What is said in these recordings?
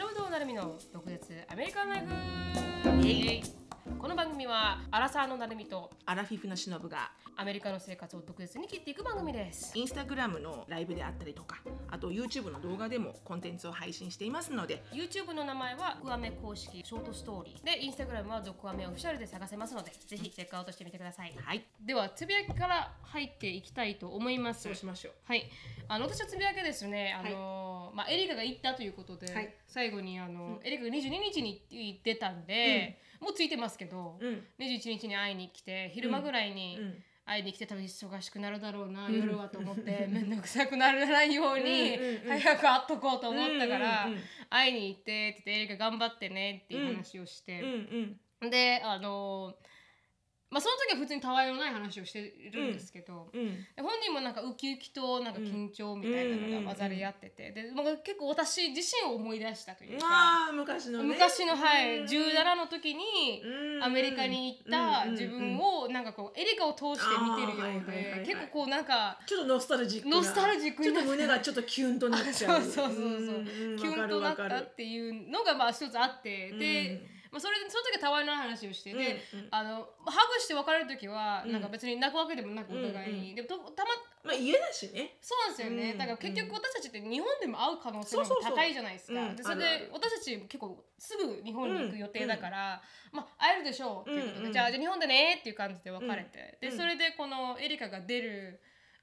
忍となるみの独舌アメリカンライフ。この番組はアラサーのなるみとアラフィフのしのぶがアメリカの生活を独舌に切っていく番組です。インスタグラムのライブであったりとかあと YouTube の動画でもコンテンツを配信していますので YouTube の名前はドクアメ公式ショートストーリー。で Instagram はドクアメオフィシャルで探せますのでぜひチェックアウトしてみてください。はい。ではつぶやきから入っていきたいと思います。そうしましょう。はい、あの私はつぶやきですね、あのまあエリカが行ったということで、はい。最後にあの、エリカが22日に行ってたんで、もうついてますけど、うん。21日に会いに来て昼間ぐらいにうん。会いに来て多分忙しくなるだろうな、夜はと思って 面倒くさくならないように、うんうんうん。早く会っとこうと思ったから、うんうんうん。会いに行ってって言ってエリカ頑張ってねっていう話をして、うんうん。であのまあその時は普通にたわいのない話をしてるんですけど、うん。で本人もなんかウキウキとなんか緊張みたいなのが混ざり合ってて、でまあ結構私自身を思い出したというか、昔のね。昔の、はい、うん。17の時にうん。アメリカに行った自分をなんかこうエリカを通して見てるようあーはいはいはいはい。で結構こうなんかちょっとノスタルジックな。ノスタルジックにちょっと胸がちょっとキュンとなっちそゃう。うそうそう。そう、ん。んキュンとなったっていうのがまあ一つあって、で、まあ、それでその時はたわいのない話をしてで、うんうん。あのハグして別れる時はうん。なんか別に泣くわけでもなくお互いに、うん。でもとたままあ家だしね。そうなんですよね、うん。だから結局私たちって日本でも会う可能性もそうそうそう。高いじゃないですか。うん。でそれで私たち結構すぐ日本に行く予定だから、まあ会えるでしょうっていうことで、うんうんじゃあじゃあ日本でねっていう感じで別れて、うん。でそれでこのエリカが出る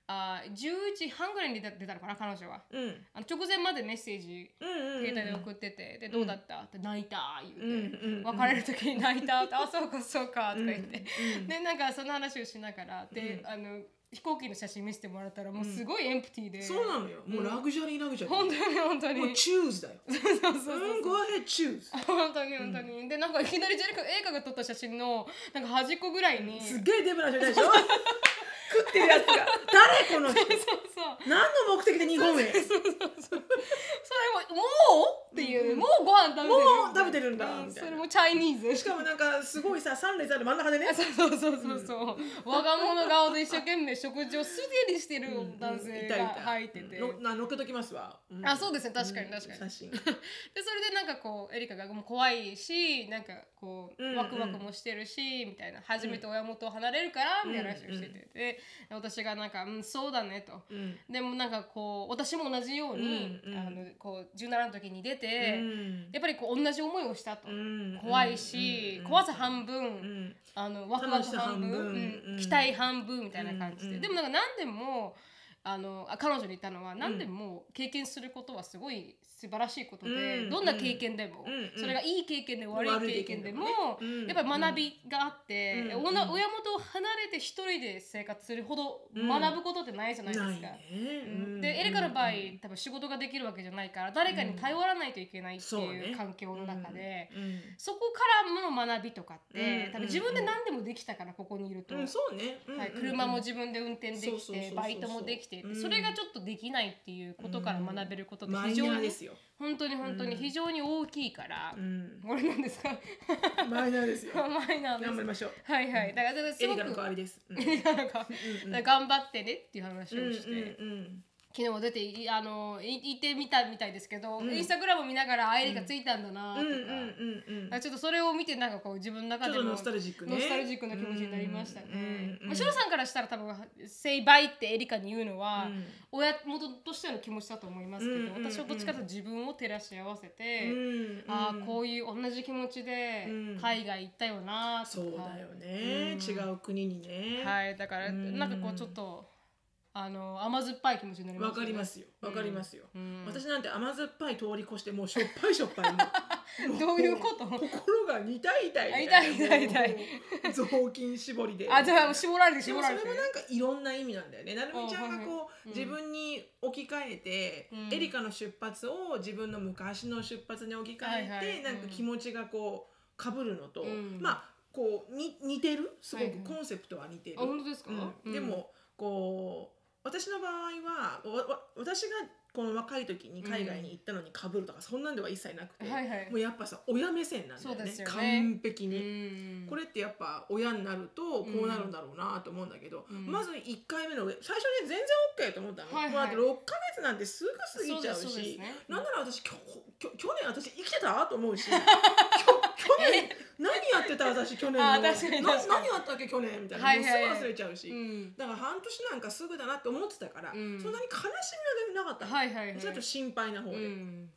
あ10時半ぐらいに出た出たのかな彼女は。うん。あの直前までメッセージうんうんうん携帯で送ってて、でどうだった？って泣いた言うて、うんうんうん。別れる時に泣いたって あそうかそうかとか言って、うんでなんかその話をしながらで、うん。あの飛行機の写真見せてもらったらもうすごいエンプティーで、そうなのよ。もうラグジュアリーラグジュアリー本当に本当に。もうチューズだよ。そうそうそうそう。うん go ahead choose 本当に本当に、でなんかいきなりジェリカ映画が撮った写真のなんか端っこぐらいに。すっげえデブな人いたでしょ？食ってるやつが。誰この人？そうそう何の目的で日本へそれももう？いう、もうご飯食べてるもう食べてるんだ。うみたいな。それもチャイニーズ。しかもなんかすごいさ3列ある真ん中でね。そうそうそうそうそう、我が物顔で一生懸命食事をすでにしてる男性が入ってて、のな乗っけときますわ、ん。あそうですね。確かに確かに。写真。でそれでなんかこうエリカがもう怖いしなんかこううんうん。ワクワクもしてるし、みたいな。初めて親元を離れるからみたいな話をしてて、で私がなんか「うんそうだね」と。うん。でもなんかこう私も同じように、うんうん。あのこう17の時に出て、うん。やっぱりこう同じ思いをしたと、うん。怖いし、うん。怖さ半分、うん。あのワクワク半分期待半分みたいな感じで、でもなんか何でもあのあ彼女に言ったのは何でも経験することはすごい素晴らしいことで、うん。どんな経験でも、うん。それがいい経験でも悪い経験でも、やっぱり学びがあって、うん。親元を離れて一人で生活するほど学ぶことってないじゃないですか。でエリカの場合、多分仕事ができるわけじゃないから誰かに頼らないといけないっていう環境の中で、うん。そこからの学びとかって、うん。多分自分で何でもできたからここにいると、ね。うん。はい、うん。車も自分で運転できてバイトもできてそれがちょっとできないっていうことから学べることって非常によ。本当に本当に非常に大きいからう、ん。これなんですか？マイナーですよ。マイナー頑張りましょう。はいはい。だからすごくエリカの代わりです。うん。だから頑張ってねっていう話をして、うんうん昨日も出ていあのいいてみたみたいですけど、うん。インスタグラム見ながらあエリカついたんだなとか、ちょっとそれを見てなんかこう自分の中でもノスタルジックね。ノスタルジックな気持ちになりましたね。まあ、シロさんからしたら多分「say bye」ってエリカに言うのは、うん。親元としての気持ちだと思いますけど、私はどっちかと自分を照らし合わせて、うんああこうういう同じ気持ちでうん。海外行ったよなとか、そうだよね。うん。違う国にね。はいだからうん。なんかこうちょっとあの甘酸っぱい気持ちになりまわした、かりますよ。わかりますよ。うん。私なんて甘酸っぱい通り越してもうしょっぱいしょっぱい どういうこと？心が痛い痛いあ痛い痛い痛い。雑巾絞りで。あじゃあ絞られてで絞られて。もそれもなんかいろんな意味なんだよね。なるみちゃんがこう、あはいはい自分に置き換えて、うん。エリカの出発を自分の昔の出発に置き換えて、はいはい。なんか気持ちがこうかぶるのと、うん。まあこうに似てる？すごはいはい。くコンセプトは似てる。あ本当ですか、うん。でもこう私の場合はわわ私がこの若い時に海外に行ったのにかぶるとか、そんなんでは一切なくて、はいはい。もうやっぱさ親目線なんだよねね。完璧うに。ん。これってやっぱ親になるとこうなるんだろうなと思うんだけど、うん。まず1回目の最初に全然 OK と思ったの、はいはい。もうだって6ヶ月なんてすぐ過ぎちゃうそうね。なんなら私きょきょ去年私生きてたと思うし 去年何やってた私去年の。あ確かにな確かに。何やったっけ去年みたいな、はいはいもうすぐ忘れちゃうし、うん。だから半年なんかすぐだなって思ってたから、うん。そんなに悲しみはなかった。の、はいはいはい。ちょっと心配な方うで、ん。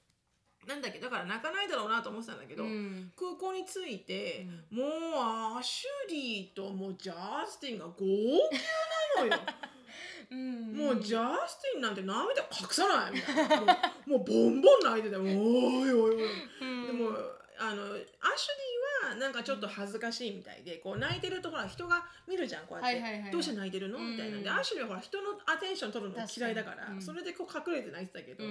なんだけどだから泣かないだろうなと思ってたんだけど、うん。空港に着いて、もうアシュリーともうジャスティンが号泣なのよ。うん。もうジャスティンなんて涙隠さないみたいな。もうボンボン泣いてて、もうおいおいおい。うん。でもあのアシなんかちょっと恥ずかしいみたいで、こう泣いてるとほら人が見るじゃんこうやって、はいはいはいどうして泣いてるの？みたいなんで、うんアシュリーはほら人のアテンション取るの嫌いだから確かに。うん。それでこう隠れて泣いてたけど、う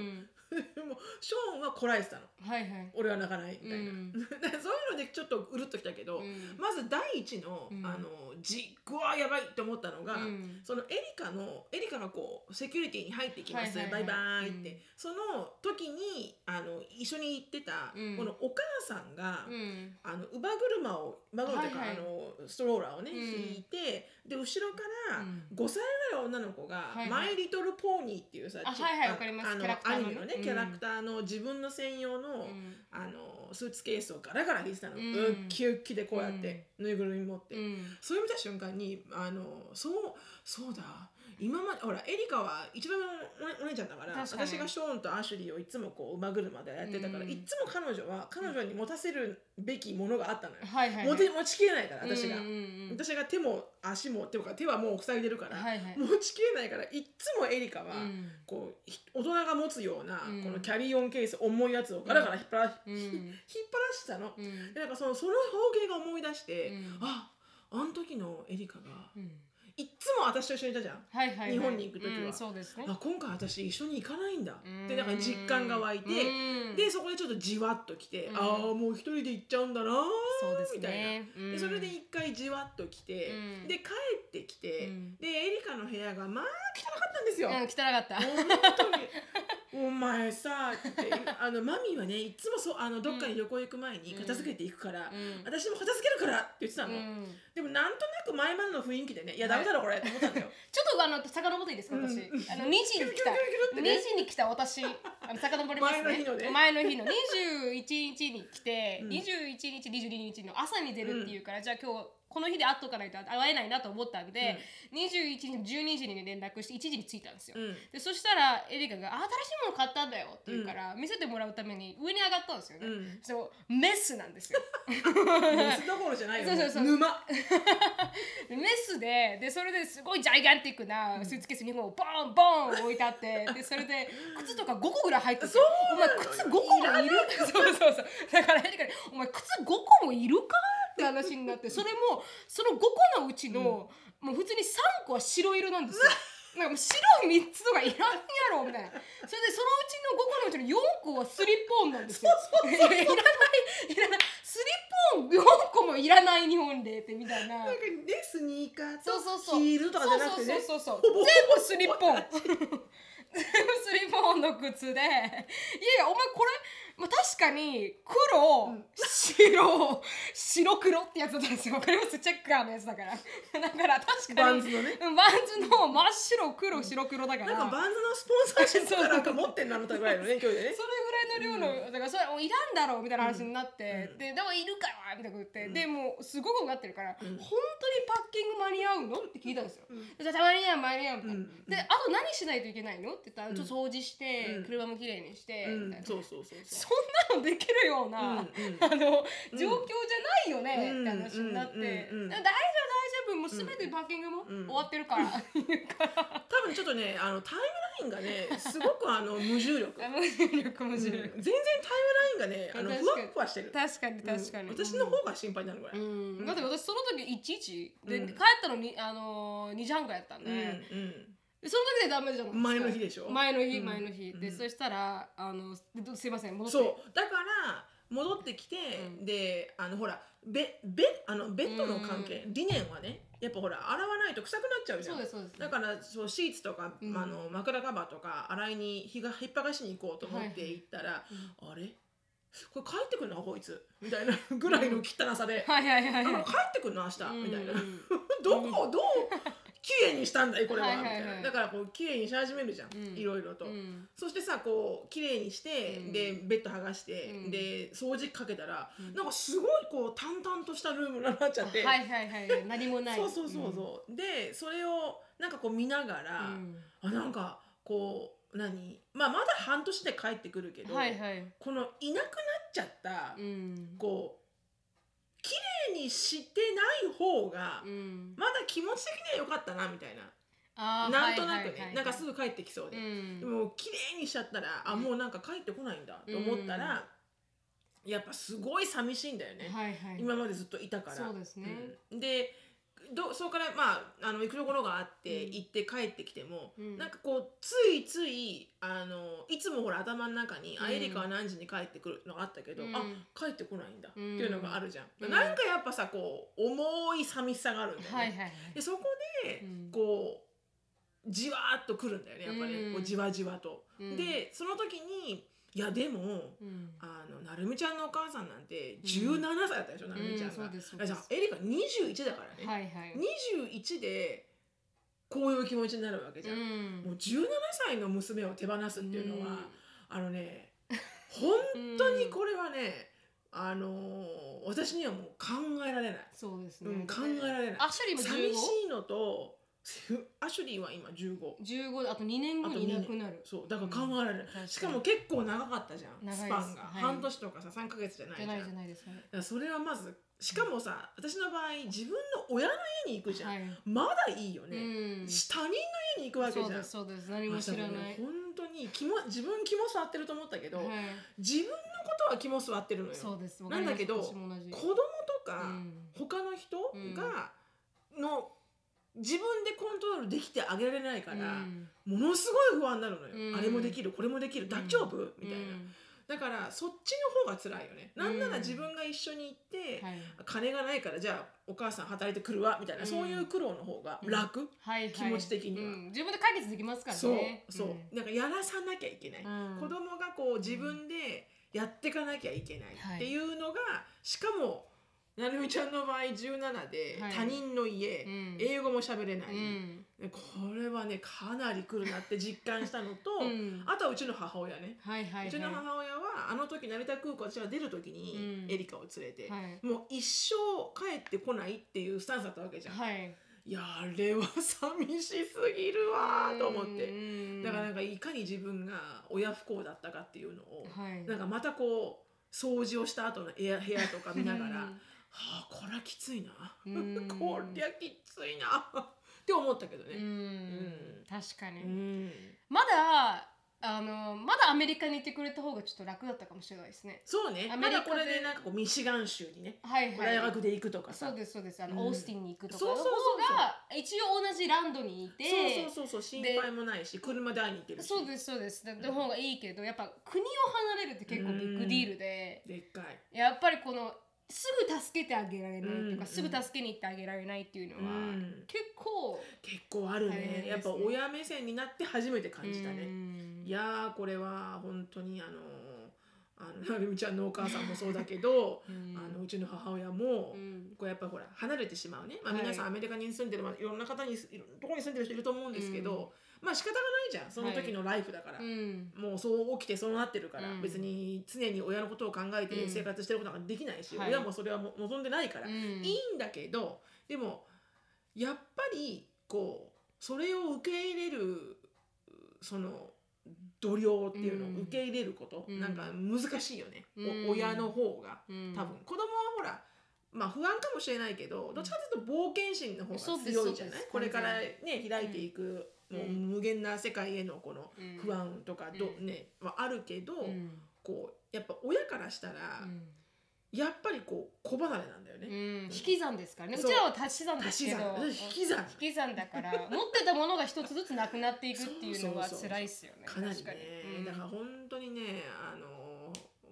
もショーンはこらえてたの。はいはい。俺は泣かないみたいな、うん。だからそういうのでちょっとうるっときたけど、うん。まず第一の,、うん。あのじっぐわやばいって思ったのが、うん。そのエリカのエリカがこうセキュリティに入ってきます、はいはいはい。バイバイって、うん。その時にあの一緒に行ってた、うん。このお母さんが、うん。あの乳母車を乳母車というか、はいはい。あのストローラーをね、うん。引いてで後ろからうん。5歳ぐらいの女の子が「はいはい。マイ・リトル・ポーニー」っていうさはいはいわかります。あのアニメのね、うん。キャラクターの自分の専用の,、うん。あのスーツケースをガラガラ引いてたの、ううんっきゅっきでこうやって、ぬいぐるみ持って、うん。それ見た瞬間にあのそうそうだ今までほらエリカは一番おお姉ちゃんだから確かに。私がショーンとアシュリーをいつもこう馬車でやってたから、うん。いつも彼女は彼女に持たせるべきものがあったのよ、はいはいはい。持て持ちきれないから私が、うんうんうん私が手も足も手も手はもう塞いでるから、はいはい。持ちきれないからいっつもエリカは、うん。こうひ大人が持つような、うん。このキャリーオンケース重いやつをガラガラ引っ張ら、うん。引っ張らしてたの、うん。でなんかそのその光景が思い出して、うん。ああの時のエリカがうんいっつも私と一緒にいたじゃん、はいはいはい。日本に行く時は。うんそうですね。あ今回私一緒に行かないんだ。うん。ってなんか実感が湧いて、うん。でそこでちょっとじわっときて、うん。ああもう一人で行っちゃうんだなーそうですみたいな。でそれで一回じわっと来て、うん。で帰ってきて、うん。でエリカの部屋がまあ汚かったんですよ。うん汚かった。本当にお前さって あのマミーはねいつもそうあのどっかに旅行行く前に片付けていくから、うん。私も片付けるからって言ってたの、うん。でもなんとなく前までの雰囲気でねいやダメだろこれって思ったんだよ。ちょっとあの遡っていいですか私、うん。あの2時に来た。キュルキュルキュルキュルってね。2時に来た私。あの遡りますね。前の日のね。前の日の。21日に来て、うん。21日22日の朝に出るっていうから、じゃあ今日この日で会っとかないと会えないなと思ったん。で、21日の12時に連絡して1時に着いたんですよ、うん。でそしたらエリカが「あ新しいもの買ったんだよ」って言うから、見せてもらうために上に上がったんですよね、うん。そうメスなんですよ。水どころじゃないよそうそうそう。沼。で メスででそれですごいジャイガンティックなスーツケース2本をボンボン置いてあって でそれで靴とか5個ぐらい入っててそうお前靴5個もいる？そうそうそう。だからエリカにお前靴5個もいるか？って話になってそれもその5個のうちの、もう普通に3個は白色なんですよ。なんかもう白い3つとかいらんやろみたいな。それでそのうちの5個のうちの4個はスリッポンなんですよ。いやいやいらないいらない。スリッポン4個もいらない日本でってみたいな。なんかねスニーカーそうとそうそう。ヒールとかじゃなくてね。そうそうそうほぼ 全部スリッポン。全部スリッポンの靴で。いやいやお前これ、まあ、確かに黒、うん。白白黒ってやつだったんですよ。わかります？チェッカーのやつだから。だから確かにバンズのね。うんバンズの真っ白黒白黒だから。なんかバンズのスポンサーシップかなんか持ってんなのぐらいのね 距離でね。それぐらいの量の、だからそれもういらんだろうみたいな話になって、うん。ででもいるからみたいなこと言って、うん。でもうすごくなってるから、うん。本当にパッキング間に合うの？って聞いたんですよ、うん。じゃあたまに合う間に合うみたいな、うん。であと何しないといけないの？って言ったら、うん。ちょっと掃除して、うん。車もきれいにして、うみたいな。んそうそうそうそそんなのできるような、うんうん。あの状況じゃないよね、うん。って話になって、うんうんうん大丈夫大丈夫もう全てパッキングもうん。終わってるから、言うから多分ちょっとねあのタイムラインがねすごくあの無重力、あ 無重力無うん。重力、全然タイムラインがねあのふわっふわしてる。確かに確かに、うん私の方が心配になるぐらい、ううん。ん、だって私その時1時で、うん。帰ったのに、あのー、2時半ぐらいやったんで,、うんでその時でダメじゃないですか。前の日でしょ？前の日うん。前の日、でうん。そしたらあのすいません戻って。そう。だから戻ってきて、うん。であのほらベベあのベッドの関係、理念はねやっぱほら洗わないと臭くなっちゃうじゃん。そうですそうです。だからそうシーツとか、うん。あの枕カバーとか洗いに日が引っ張がしに行こうと思って行ったら、あれ？これ帰ってくるの？こいつ？みたいなぐらいの汚さで、はいはいはいはい。あ帰ってくるの？明日、みたいな。うん どこ？をどう？綺麗にしたんだいこれは,、みたいな。だからこう綺麗にし始めるじゃん、うん。いろいろと、うん。そしてさこう綺麗にして、うん。でベッド剥がして、うん。で掃除機かけたら、うん。なんかすごいこう淡々としたルームになっちゃって、はいはいはい何もない。そうそうそうそう、でそれをなんかこう見ながら、うん。あなんかこう何？まあまだ半年で帰ってくるけど、このいなくなっちゃった、うん。こう綺麗にしてない方が、うん。まだ気持ち的には良かったなみたいな、なんとなくね、なんかすぐ帰ってきそうで、うん。でも綺麗にしちゃったら、あうん。もうなんか帰ってこないんだと思ったら、やっぱすごい寂しいんだよね、はいはい。今までずっといたから。そうですね。うん。でどそこからまああの行くところがあって、うん。行って帰ってきても、うん。なんかこうついついあのいつもほら頭の中に、あうん。エリカは何時に帰ってくるのがあったけど、うん。あ帰ってこないんだ、うん。っていうのがあるじゃん、うん。なんかやっぱさこう重い寂しさがあるんだよね、はいはいはい。でそこで、うん。こうじわーっとくるんだよねやっぱね、うん。こうじわじわと、うん。でその時にいやでもうん。あのなるみちゃんのお母さんなんて17歳だったでしょ、なるみちゃんが、うんじゃあエリカ21だからね、はいはい。21でこういう気持ちになるわけじゃん、うん。もう17歳の娘を手放すっていうのは、うん。あのね本当にこれはね、あのー私にはもう考えられない、そうですね。うん、考えられない。アシュリーも寂しいのとアシュリーは今15 15 15あと2年後にいなくなる。そうだから考えられない、確かに。しかも結構長かったじゃん。スパンが、はい。半年とかさ3ヶ月じゃないじゃないじゃないです。からそれはまずしかもさ私の場合自分の親の家に行くじゃん、はい。まだいいよね、うん。他人の家に行くわけじゃん。そうですそうです。何も知らない。本当に肝自分肝座ってると思ったけど、はい。自分のことは肝座ってるのよ。そうです。なんだけど子供とか、うん。他の人が、の自分でコントロールできてあげられないから、うん。ものすごい不安になるのよ、うん。あれもできるこれもできる大丈夫、みたいな。うん。だからそっちの方が辛いよね、なんなら自分が一緒に行って、はい。金がないからじゃあお母さん働いてくるわみたいな、うん。そういう苦労の方が楽、はいはい。気持ち的には。うん。自分で解決できますからそうねそう、なんかやらさなきゃいけない、うん。子供がこう自分でやっていかなきゃいけないっていうのが、しかもなるみちゃんの場合17ではい。他人の家、うん。英語も喋れない、うん。これはねかなり来るなって実感したのと、うん。あとはうちの母親ね、はいはいはい。うちの母親はあの時成田空港私が出る時にうん。エリカを連れて、はい。もう一生帰ってこないっていうスタンスだったわけじゃん、はい。いやあれは寂しすぎるわーと思って。うんだからなんかいかに自分が親不幸だったかっていうのを、はい。なんかまたこう掃除をした後の部屋部屋とか見ながら、うんはあこりゃきついな、うん。こりゃきついな。って思ったけどうね。ん。確かに。うん。まだあのまだアメリカにいてくれた方がちょっと楽だったかもしれないですね。そうね。アメリカで。まだこれでなんかこうミシガン州にね、はいはい。大学で行くとかさ。そうですそうです。あの、うん。オースティンに行くとかの方が一応同じランドにいてそうそうそうそう。心配もないし車で会いに行ってるし。そうですそうです。での方がいいけどやっぱ国を離れるって結構ビッグディールででっかい。やっぱりこのすぐ助けてあげられないっていうか、うん。すぐ助けに行ってあげられないっていうのは、うん。結構結構あるね。ね。やっぱ親目線になって初めて感じたね、うん。いやーこれは本当にあのあのなるみちゃんのお母さんもそうだけど、うん。あのうちの母親も、うん。こうやっぱほら離れてしまうね、まあ、はい。皆さんアメリカに住んでる、まあ、いろんな方にいろんなところに住んでる人いると思うんですけど、まあ仕方がないじゃんその時のライフだから、うん。もうそう起きてそうなってるから、うん。別に常に親のことを考えてうん。生活してることができないし、はい。親もそれはも望んでないから、うん。いいんだけどでもやっぱりこうそれを受け入れるその度量っていうのをうん。受け入れること、うん。なんか難しいよね、親の方がうん。多分。子供はほらまあ不安かもしれないけどどっちかというと冒険心の方が強いじゃない？これからね開いていく、うんもう無限な世界へのこのうん。不安とかど、うん。ねはあるけど、うん。こうやっぱ親からしたら、うん。やっぱりこう子離れなんだよね。うん。引き算ですからね。うちらは足し算ですけど。足し算。引き算。引き算だから 持ってたものが一つずつなくなっていくっていうのは辛いっすよね。かなりね。うん。だから本当にねあの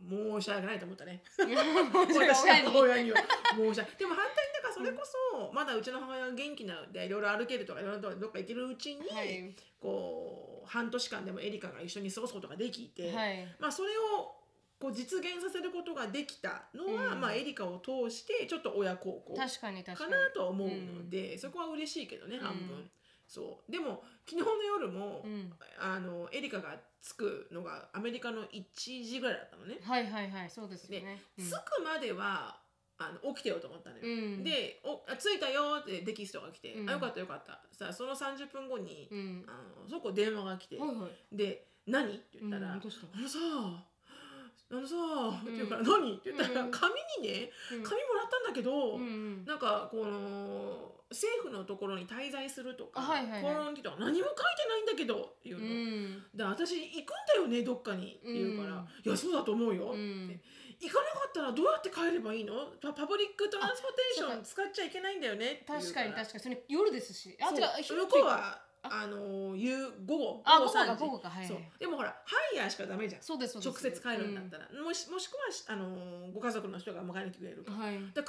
申し訳ないと思ったね。申し訳私ないの母親には。申し訳でも反対にだからそれこそ、まだうちの母親が元気なのでいろいろ歩けるとかいろんなとこどっか行けるうちに、はい。こう半年間でもエリカが一緒に過ごすことができて、はい。まあそれをこう実現させることができたのは、うん。まあエリカを通してちょっと親孝行確かなとは思うので、そこは嬉しいけどね、うん。半分そう。でも昨日の夜も、うん。あのエリカが着くのがアメリカの1時ぐらいだったのね、はいはいはいそうですよね。着くまではあの起きてようと思ったのよ、うん。でおあ着いたよってデキストが来て、うん。あよかったよかった。さあその30分後に、うん。あのそこ電話が来て、はいはい。で「何?」って言ったら「うんどうした？あのさあのさ」って言うから「うん何?」って言ったら、うん紙にねうん。紙もらったんだけど、なんかこの政府のところに滞在するとか、あはいはとか何も書いてないんだけどっていううの、んで私行くんだよねどっかにって言うから「うん。いやそうだと思うよ」って、うん。行かなかったらどうやって帰ればいいの？パ public transportation 使っちゃいけないんだよね確かに確かに。それ夜ですし。あ違う向こうはあのー夕午後あ午後3時。午後か午後かはいはい。そう。でもほらハイヤーしかダメじゃん。そうですそうです。直接帰るんだったら、もしもしくはあのーご家族の人が迎えに来てくれるか。ら,、はい。完璧に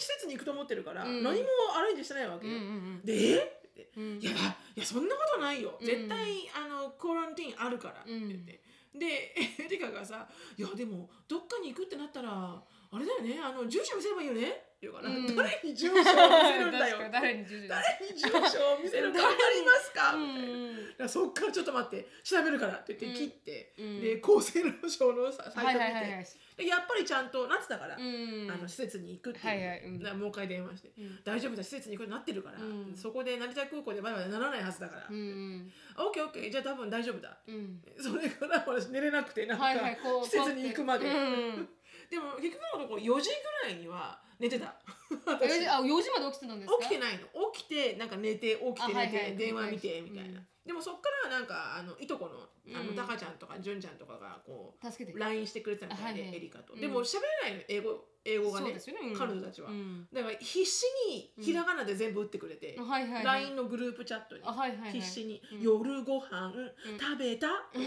施設に行くと思ってるから、うん。何もアレンジしてないわけよ、うんうんでえってうん。いやいやそんなことないよ。うん。絶対、あのコランティーンあるからって言って、でエリカがさ「いやでもどっかに行くってなったらあれだよね。あの住所見せればいいよね」って言うから、うん。誰に住所を見せるんだよ。誰に住所を見せるか分かりますか、うんみたいな。だからそっからちょっと待って。調べるからって言って切って、うんで厚生労働省のさサはいイト見て、はいはいはいでやっぱりちゃんとなってたから、うんあの施設に行くっていう、はいはいうん。もう一回電話して、うん。大丈夫だ施設に行くようになってるから、うん。そこで成田空港でバイバイならないはずだから、うんうん。オッケーオッケー。じゃあ多分大丈夫だ。うん。それから私寝れなくてなんか、はいはい施設に行くまで、うんでも結局のところ4時ぐらいには寝てた。4私時あ4時まで起きてたんですか？起きてないの。起きてなんか寝て起きて寝て、あはいはい。電話見てみたいな、うん。でもそっからなんかあのいとこのあの、うん。タカちゃんとかジュンちゃんとかがこ助けてう LINE してくれてたみたいで、エリカと、うん。でも喋れないの英語英語がね彼女たちは、うん。だから必死にひらがなで全部打ってくれて、LINE のグループチャットに必死に「うん。夜ご飯、ん。食べた?」と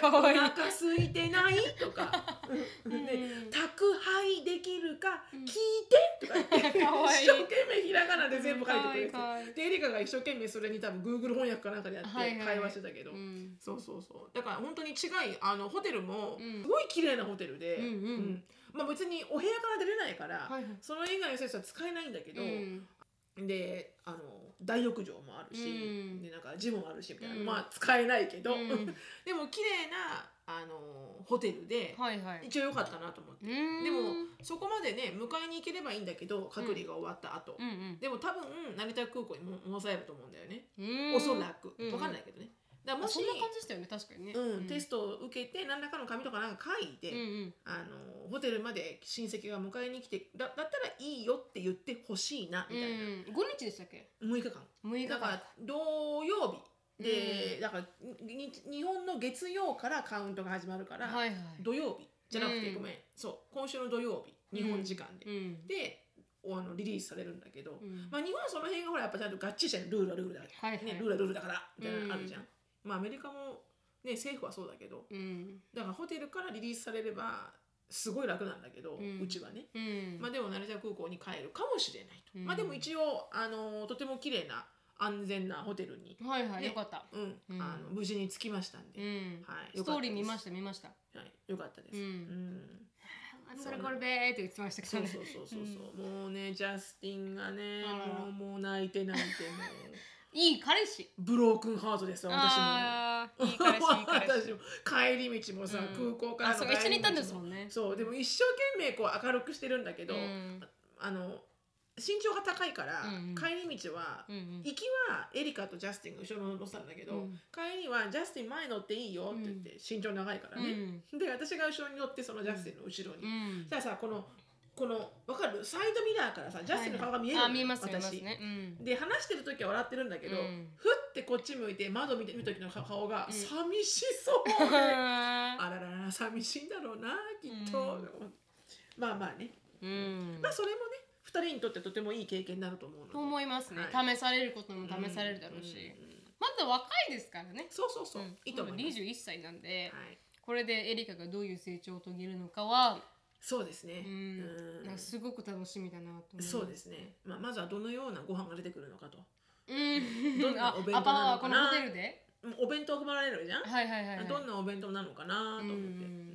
か お腹空いてない?」とか、宅配できるかうん。聞いて」とか 一生懸命ひらがなで全部書いてくれて、でエリカが一生懸命それに多分 Google 翻訳かなんかでやって会話してたけど、うん。そうそうそうだから本当に違いあのホテルもうん。すごい綺麗なホテルで、うんうん。まあ、別にお部屋から出れないから、はいはい。その以外の施設は使えないんだけど、うん。であの大浴場もあるし、うん。でなんかジムもあるしみたいな、うん。まあ使えないけど、うん。でも綺麗なあのホテルで、はいはい。一応良かったなと思って、うん。でもそこまでね迎えに行ければいいんだけど隔離が終わった後、うんうん。でも多分成田空港にも戻されると思うんだよね、うん。おそらく。うん。分かんないけどねだもしあそんな感じでしたよね。確かにね。うんテストを受けて何らかの紙とかなんか書いて、うんうん。あのホテルまで親戚が迎えに来てだだったらいいよって言ってほしいなみたいな、うん5日でしたっけ？6日間。6日かだから土曜日で、だからに日本の月曜からカウントが始まるから、はいはい。土曜日じゃなくて、うん。ごめん。そう。今週の土曜日日本時間で、うん。でおあのリリースされるんだけど、うん。まあ日本はその辺がほらやっぱちゃんとガッチリしたルールはルールだ、はいはい。ね、ルールはルールだからみたいなうんのあるじゃん、まあアメリカもね政府はそうだけどうん。だからホテルからリリースされればすごい楽なんだけど、ううんちはね。うん。まあでも成田空港に帰るかもしれないと、うん。まあでも一応あのとても綺麗な安全なホテルに、はいはいね。よかった。うん。うん。あの無事に着きましたんで、うん。はい、ストーリー見ましした見ました。た、はい、よかったです、うん。それこれべーって言ってましたけどね。そうそうそうそう。そう、もうねジャスティンがねもうもう泣いて泣いてもういい彼氏。ブロークンハートですよ私も。いい彼氏いい彼氏。帰り道もさ、うん。空港からあそう一緒に行ったんですんもんね。そうでも一生懸命こう明るくしてるんだけど、うん。あの身長が高いから、うんうん。帰り道は、うんうん。行きはエリカとジャスティンが後ろに乗ってたんだけど、うん。帰りはジャスティン前乗っていいよって言って、身長長いからね、で私が後ろに乗ってそのジャスティンの後ろに、うん。そしたらさこのこの分かる？サイドミラーからさジャスティンの顔が見えるのあ見えます見えます私ね。うん。で話してる時は笑ってるんだけど、うん。ふってこっち向いて窓見て見る時の顔がうん。寂しそう。で、ああららら寂しいんだろうなきっと、まあまあね、うん。まあそれもね2人にとってとてもいい経験になると思うので。と思いますね。は試されることも試されるだろうし。んん。まだ若いですからね。そうそうそう、うん。いいと思います、21歳なんではい。これでエリカがどういう成長を遂げるのかは、そうですねう。んうんなんかすごく楽しみだなと思いますそうですね。まあまずはどのようなご飯が出てくるのかと。うんどんなお弁当なのかなはこのホテルで？うんお弁当配られるじゃん？はいはいはい、はい、どんなお弁当なのかなと思って。うんうん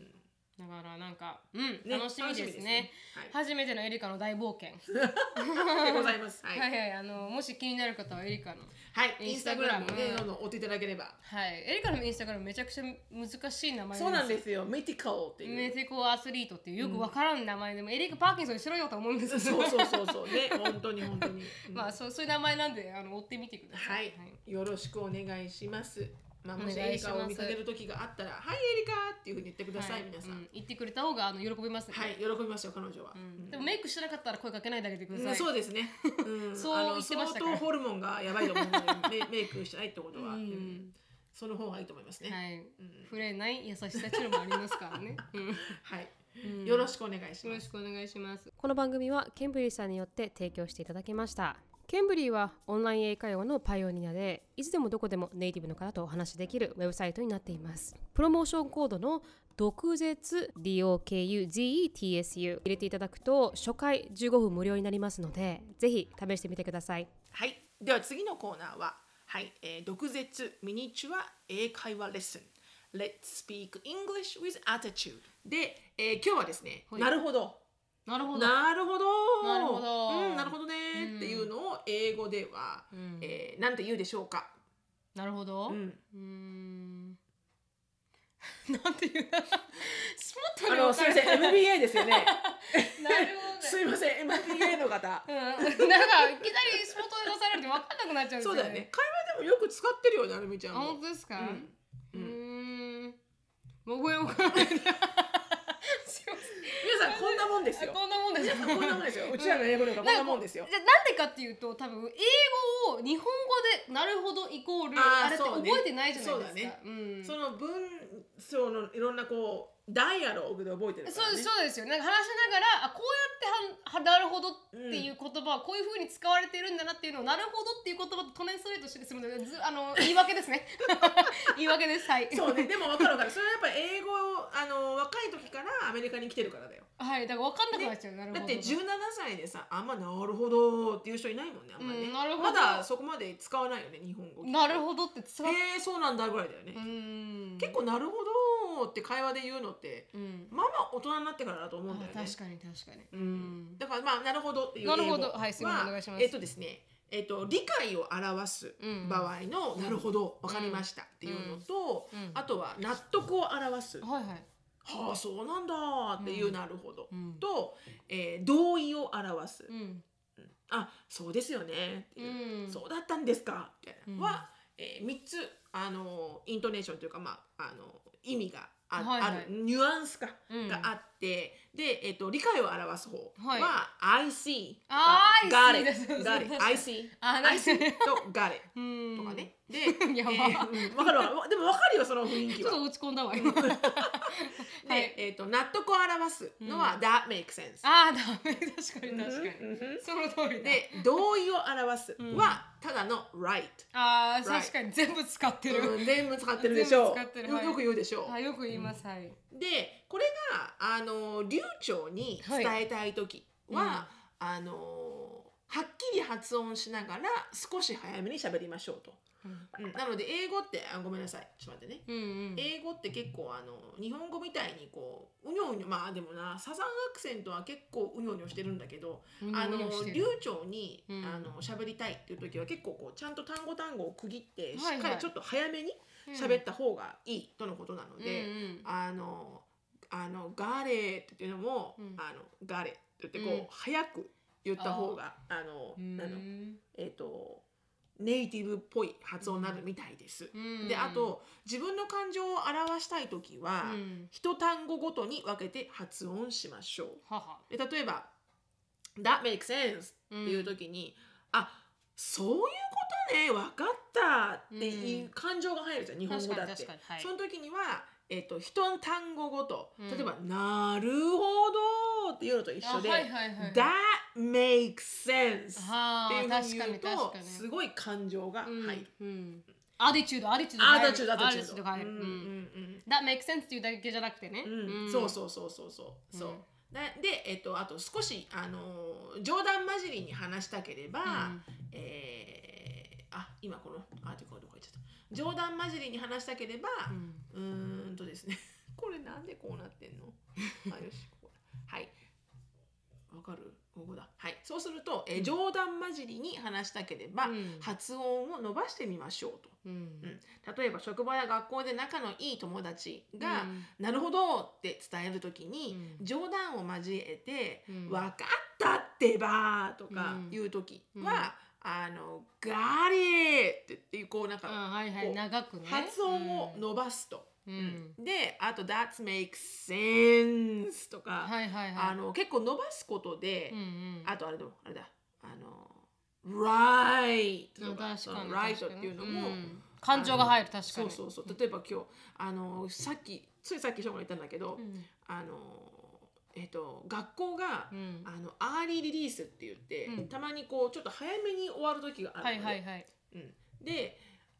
だからなんかうん、ね楽しみですねはい。初めてのエリカの大冒険でございます。は。はいいはいあのもし気になる方はエリカのはい。インスタグインスタグラムラムね、どんどん追っていただければ。はいエリカのインスタグラムめちゃくちゃ難しい名前そうなんですすよ。メティカルっていう。メテコアスリートっていうよくわからん名前でも、エリカ・パーキンソンにしろよと思うんですけどそうそうそうそう。ね、本当に本当に。うんまあそうそういう名前なんであの追ってみてくださ。はいい。よろしくお願いします。まあ、もしエリカを見かける時があったら、はい、エリカっていうふうに言ってください、はい皆さ。うんん言ってくれた方があの喜びますね。はい、喜びますよ、彼女は。うんうんでもメイクしてなかったら声かけないであげてください。うんそうですね。うん、そう言ってましたから相当ホルモンがやばいと思うので、メ メイクしてないってことは、うんうんその方がいいと思いますね。はい。うん触れない優しさっていうのもありますからね。うんはい、うんよろしくお願いしよろます。しくお願いします。この番組はケンブリーさんによって提供していただきました。ケンブリーはオンライン英会話のパイオニアで、いつでもどこでもネイティブの方とお話しできるウェブサイトになっています。プロモーションコードの毒舌 DOKUZETSU 入れていただくと初回15分無料になりますので、ぜひ試してみてください。はい、では次のコーナーは、はい、えー、毒舌ミニチュア英会話レッスン。Let's speak English with attitude。で、えー、今日はですね、はいなるほど。なるほなるほど。なるほどうん、なるほどね、っていうのを英語では、うんえー、なんて言うでしょうか。なるほど。ううん。なんていうの？スポットあの、すみません、MBA ですよね。なるほどね。すみません、MBA の方。うん、なんかいきなりスポットで出されて分かんなくなっちゃうんですよそうだよね。会話でもよく使ってるよね、アルミちゃあんも。本当ですか？うんうーん。もうごめんごめん。すいません。皆さんこんなもんですよ。こんなもんです皆さんこんなもんですよ。うちらの英語力はこんなもんですよ。じゃあなんでかっていうと多分英語を日本語でなるほどイコールあれって覚えてないじゃないですか。そうだねうん。その文章のいろんなこうダイアログで覚えてるからね。そうですそうですよなんか話しながらあこうやってははなるほどっていう言葉はこういうふうに使われてるんだなっていうのをなるほどっていう言葉とトレンスレートしてするのでずあの言い訳ですね 言い訳ですはいそうね、でも分かる分かる。それはやっぱり英語をあの若い時からアメリカに来てるからだよ。はいだから分かんなくなっちゃう、なるほど。だって17歳でさ、あんまなるほどっていう人いないもんね、あんまりね。うんなるほど。まだそこまで使わないよね、日本語。なるほどって使え、そうなんだぐらいだよね。うん。結構なるほどって会話で言うのって、うん。まあまあ大人になってからだと思うんだよね。あ確かに確かに。うん、だからまあなるほどっていうなるほど。はいすいませんお願いします。えっとですねえっと理解を表すうん。場合の、なるほどわかりましたっていうのと、うん。あとは納得を表す、はいはいはあそうなんだっていうなるほど、うん。と、えー同意を表す、うん。あそうですよね。っていう、うん。そうだったんですかみたいな、うん。は、えー、3つあのイントネーションというかまああの意味があ,、はいはい。ある。ニュアンスか、うん。があってで、えっと理解を表す方はい。は、I see あー got it got it I see あ I see と got it うん。とかね、で、やば。えーうんわかるわ。でもわかるよその雰囲気は。ちょっと落ち込んだわ今。で、はい。えっ、と納得を表すのは、that makes sense ああダメ確かに確かに、うん。うんその通りだ。で同意を表すうん。は、ただの right ああ Right 確かに全部使ってる、うん全部使ってるでしょう。よよく言うでしょう、あよく言います、はい。でこれがあの流暢に伝えたい時は、あのはっきり発音しながら少し早めに喋りましょうと、うん。うん。なので英語ってあごめんなさい。ちょっと待ってね、うんうん。英語って結構あの日本語みたいにこううにょうにょまあでもなサザンアクセントは結構うにょうにょしてるんだけどうにょあの流暢に、うん。あの喋りたいっていう時は結構こうちゃんと単語単語を区切ってしっかりちょっと早めに喋った方がいいとのことなので、あのあのガレっていうのも、うん。あのガレって言ってこう、うん。早く言った方があのうん。あのえっ、とネイティブっぽい発音になるみたいです。うん。であと自分の感情を表したい時は、うん。一単語ごとに分けて発音しましょう。はは。で例えば「That makes sense」っていう時に「あそういうことね分かった」っていう感情が入るじゃん、日本語だって。確かに確かにはい。その時には、えっと一単語ごと、うん。例えば「なるほど」っていうのと一緒で「あはいはいはい That makes sense」はあっていうふうに言う確かに確とすごい感情が入る。うん。アディチュードアディチュードアーダチュードアディチュードうん。うんうん、That makes sense っていうだけじゃなくてね。うん。そうそうそうそうそう。そう、ででえっとあと少しあのー冗談交じりに話したければ、うん。えーあ今このアーティクルどこ行っちゃった？冗談交じりに話したければうーんとですね。これなんでこうなってんの？あよしここだ。はい。わかる？ここだ。はい。そうすると、えー冗談交じりに話したければ、うん。発音を伸ばしてみましょうと、うん。うん、例えば職場や学校で仲のいい友達がうん「なるほど」って伝える時に、うん。冗談を交えて「うん。分かったってば」とかうん。言う時は「あの got it」っていうこうなんか、あはいはいこう長くね。発音を伸ばすと。うん。うん。であと「that makes sense」とか、はいはいはい。あの結構伸ばすことで、うんうん。あとあれだあれだ。あの「right」とか right」っていうのも、ん。感情が入る確かに。そうそうそう。例えば今日あのさっきついさっきショーが言ったんだけど、うん。あのえっと学校が、うん。あの early release って言って、うん。たまにこうちょっと早めに終わる時があるのね、はいはいはい。うん、で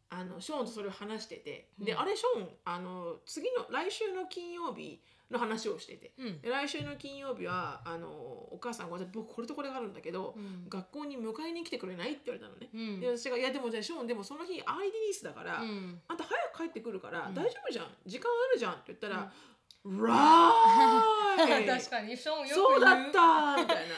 あのショーンとそれを話してて、でうん。あれショーンあの次の来週の金曜日の話をしてて、来週の金曜日はあのお母さんが私僕これとこれがあるんだけど、うん。学校に迎えに来てくれないって言われたのね。うん。で私が「いやでもじゃあショーンでもその日 early release だから、うん。あんた早く帰ってくるから、うん。大丈夫じゃん。時間あるじゃん」って言ったら「確ライかにショーンよく言う。そうだった!」みたいな。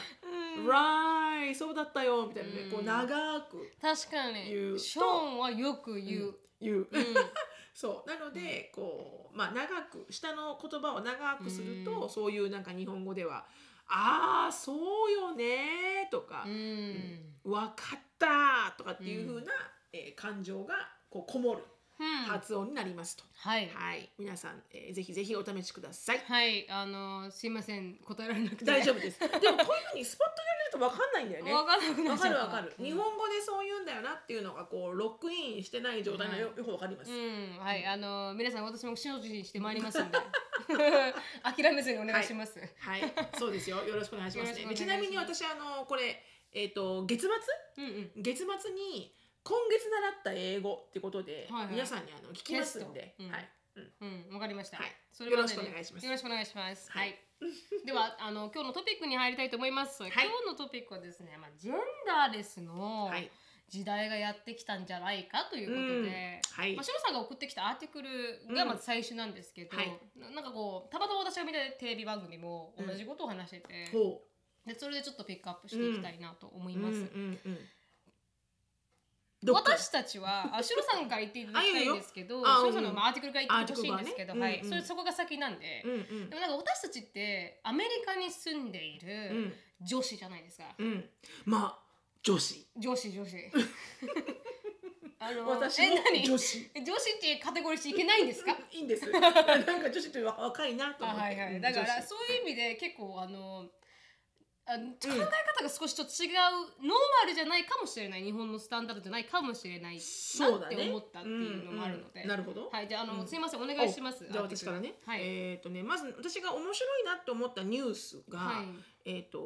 うん「ライそうだったよ」みたいなね、うん。こう長く確かに。言うと。ショーンはよく言う。言う、うん。そう。なのでこうまあ長く下の言葉を長くすると、うん。そういうなんか日本語では「ああそうよね」とかう、ん。分かった」とかっていう風な、えー感情がこうこもる。うん発音になりますと。はいはい、皆さん、えーぜひぜひお試しください。はいあのすいません答えられなくて大丈夫です。でもこういうふうにスポットでやると分かんないんだよね。わかんなくなわっちゃったかるわかる。うん日本語でそう言うんだよなっていうのがこうロックインしてない状態のよ,、よくわかります。うん、はい、あの皆さん私も精進してまいりますんで 諦めずにお願いします。はい、そうですよ。よろしくお願いしますね。ちなみに私あのこれえっ、と月末？うんうん。月末に今月習った英語ってことで、はいはい皆さんにあの聞きますんで、テスはい。うんうん、わかりました。はいそれまでによろしくお願いしますよろしくお願いします。ははいい。では、あの今日のトピックに入りたいと思います。今日のトピックはですね、まあジェンダーレスのはい。時代がやってきたんじゃないかということで。はいまあ、。シロさんが送ってきたアーティクルがまず最初なんですけど、はいななんかこうたまたま私が見たテレビ番組も同じことを話してて、ほでそれでちょっとピックアップしていきたいなと思う。います。うんうんうん。私たちはあシロさんから言っていただきたいんですけどシロさんのまあアーティクルが言ってほしいんですけど、はい、それそこが先なんで、うんうん。でもなんか私たちってアメリカに住んでいる女子じゃないですか、うん。うん。まあ女子。女子女子。あの私もえ何？女子。女子っていうカテゴリーしていけないんですか？いいんです。なんか女子って若いなとあ思って。はいはい、うん。だからそういう意味で結構あのあ考え方が少しちょっと違う、ノーマルじゃないかもしれない。日本のスタンダードじゃないかもしれない。なって。思ったっていうのもあるので、うん。うんなるほど。はいじゃああの、うん。すいませんお願いします。じゃあ私からね。はい、えっとねまず私が面白いなと思ったニュースが、はい。えっと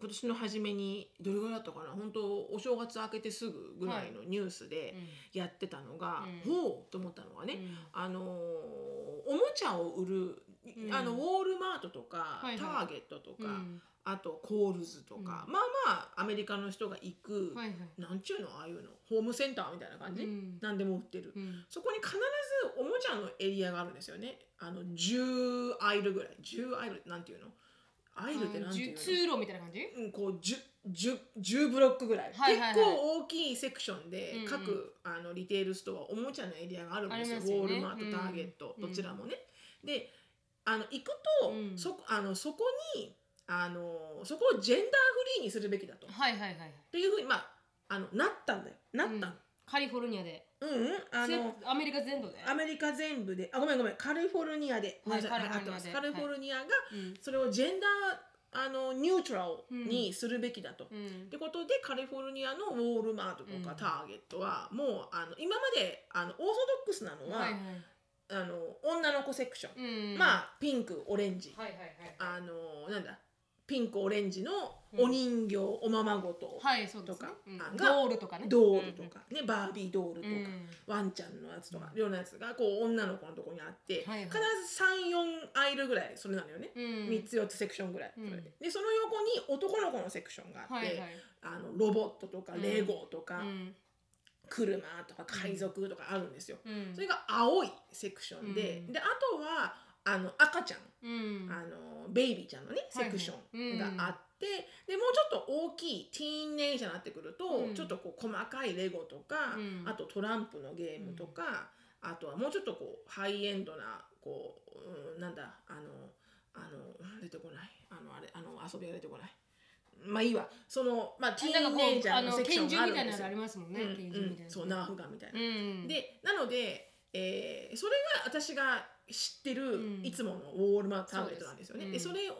今年の初めにどれぐらいだったかな。本当お正月明けてすぐぐらいのニュースでやってたのが、うん。ほうと思ったのがね、うん。あのーおもちゃを売る、ん。あのウォールマートとか、はいはい。ターゲットとか、うんあとコールズとか、うまあまあアメリカの人が行く、はいはい。なんちゅうのああいうのホームセンターみたいな感じ、うん。何でも売ってる、うん。そこに必ずおもちゃのエリアがあるんですよね。あの10 aisle ぐらい。10 aisle なんていうの？ aisle ってなんていうの？通路みたいな感じ？うん、こう 10, 10, 10ブロックぐらい、はいはいはい。結構大きいセクションでうんうん。各、あの retail store おもちゃのエリアがあるんですよ。ね。ウォールマートうん。ターゲット、うんどちらもね。であの行くと、うん。そあのそこにあのそこをジェンダーフリーにするべきだと。っはいはいはい。ていうふうにまああのなったんだよ。なったの。カリフォルニアで。うん、うん、あせのアメリカ全土で。アメリカ全部で。あごめんごめん。カリフォルニアで、はいカリフォルニアで。合ってますカリフォルニアがうん。それをジェンダーあのニュートラルにするべきだと。うん。ってことでカリフォルニアのウォールマートとかうん。ターゲットはもうあの今まであのオーソドックスなのは、はいはい。あの女の子セクション、うん。まあピンクオレンジ、はいはいはいあのなんだピンクオレンジのお人形、おままごと、はいそうですね。とかうん。がドールとかね。ドールとか、ねバービードールとか、うん。ワンちゃんのやつとかいろんなやつがこう女の子のとこにあって、はいはい。必ず34アイルぐらいそれなのよね、うん。3つ4つセクションぐらい、うん。それで。でその横に男の子のセクションがあって、はいはい。あのロボットとかうん。レゴとか、うん。車とか海賊とかあるんですよ。うん。それが青いセクションで、うん。であとはあの赤ちゃんあのベイビーちゃんのねセクションがあって、でもうちょっと大きいティーンエイジャーになってくると、うん。ちょっとこう細かいレゴとか、うん。あとトランプのゲームとか、あとはもうちょっとこうハイエンドなこう、うんなんだあのあの出てこない。あのあれあの遊びが出てこない。まあいいわ。そのまあティーンエイジャーのセクションがあるんですよ。拳銃みたいなのあり。ますもんね、うんうん。そうナーフガンみたいな。うん、でなので、えーそれが私が知ってる、うん。いつものウォールマートターゲットなんですよね。そうですでそれを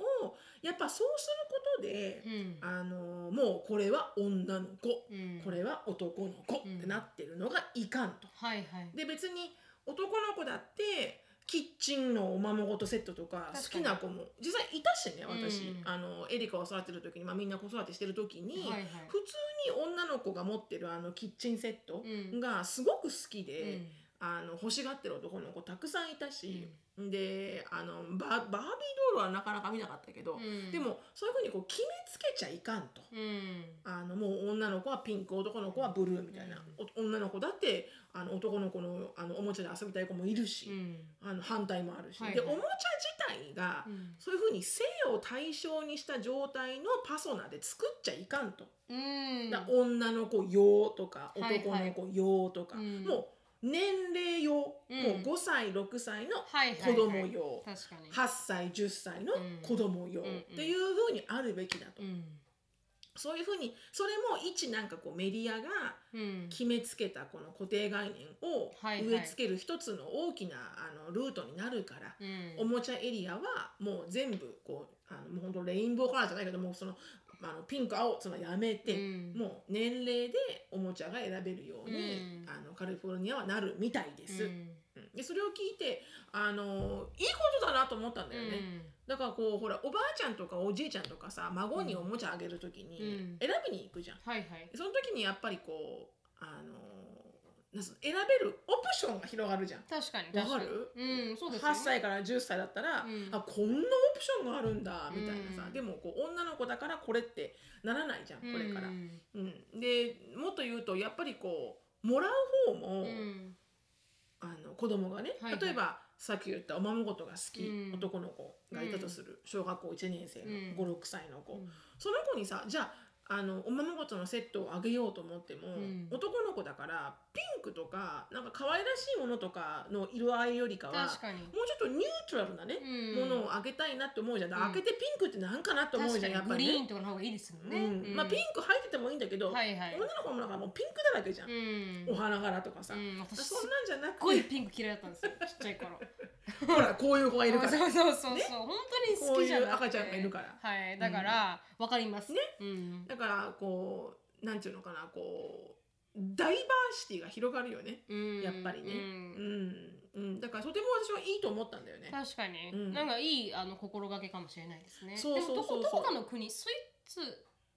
やっぱそうすることで、うん。あのもうこれは女の子、うん。これは男の子ってなってるのがいかんと。はいはい。で別に男の子だってキッチンのおままごとセットとか好きな子も実際いたしね私、うん。あのエリカを育てる時に、まあ、みんな子育てしてる時に、はいはい。普通に女の子が持ってるあのキッチンセットうん。がすごく好きで、うんあの欲しがってる男の子たくさんいたし、であのババービードールはなかなか見なかったけど、うん。でもそういうふうにこう決めつけちゃいかんと。うん。あのもう女の子はピンク男の子はブルーみたいな、お女の子だってあの男の子のあのおもちゃで遊びたい子もいるし、うん。あの反対もあるし、はいはい。でおもちゃ自体が、うん。そういうふうに性を対象にした状態のパソナで作っちゃいかんと。うん。だ女の子用とかはいはい。男の子用とか、うん。もう年齢用、うん。もう5歳6歳の子供用、確かに。8歳10歳の子供用、うんっていうふうにあるべきだと、うん。そういうふうにそれも一なんかこうメディアがうん。決めつけたこの固定概念を植え付ける一つの大きなあのルートになるから、うん。おもちゃエリアはもう全部こうあのもう本当レインボーカラーじゃないけどもうそのあのピンク青そのやめて、うん。もう年齢でおもちゃが選べるように、うん。あのカリフォルニアはなるみたいです。うん。うん。でそれを聞いてあのいいことだなと思ったんだよね。だからこうほらおばあちゃんとかおじいちゃんとかさ孫におもちゃあげる時にうん。選びに行くじゃん。はいはい。その時にやっぱりこうあの選べるオプションが広がるじゃん。確かにわか確かにる？うんそうですよ8ね歳から10歳だったら、うんあこんなオプションがあるんだみたいなさ、うん。でもこう女の子だからこれってならないじゃんこれから。うん。うん、でもっと言うとやっぱりこうもらう方も、うん。あの子供がね、はいはい。例えばさっき言ったおままごとが好き、うん。男の子がいたとする、小学校1年生のうん。56歳の子、うん。その子にさじゃああのおままごとのセットをあげようと思っても、ん。男の子だからピンクとかなんか可愛らしいものとかの色合いよりかはもうちょっとニュートラルなね、うん。ものをあげたいなって思うじゃん、うん。開けてピンクってなんかなって思うじゃんやっぱグりね。リーンとかの方がいいですもんね。うん。まあ、ピンク入っててもいいんだけど、はいはい。女の子もなんかもうピンクだらけじゃん、うん。お花柄とかさ、うん。私そんなんじゃなくごいてピンク嫌いだったんですよ。ちっちゃい頃。ほらこういう子がいるから。そうそうそうそう、ね。本当に好きじゃなくて。こういう赤ちゃんがいるから。はい。だからわ、かります。ね、うん、だからこうなんていうのかなこうダイバーシティが広がるよね。うん。やっぱりね。ううん。ん、うん。だからとても私はいいと思ったんだよね。確かに、うん。なんかいいあの心がけかもしれないですね。そうそうそうどこかの国スイス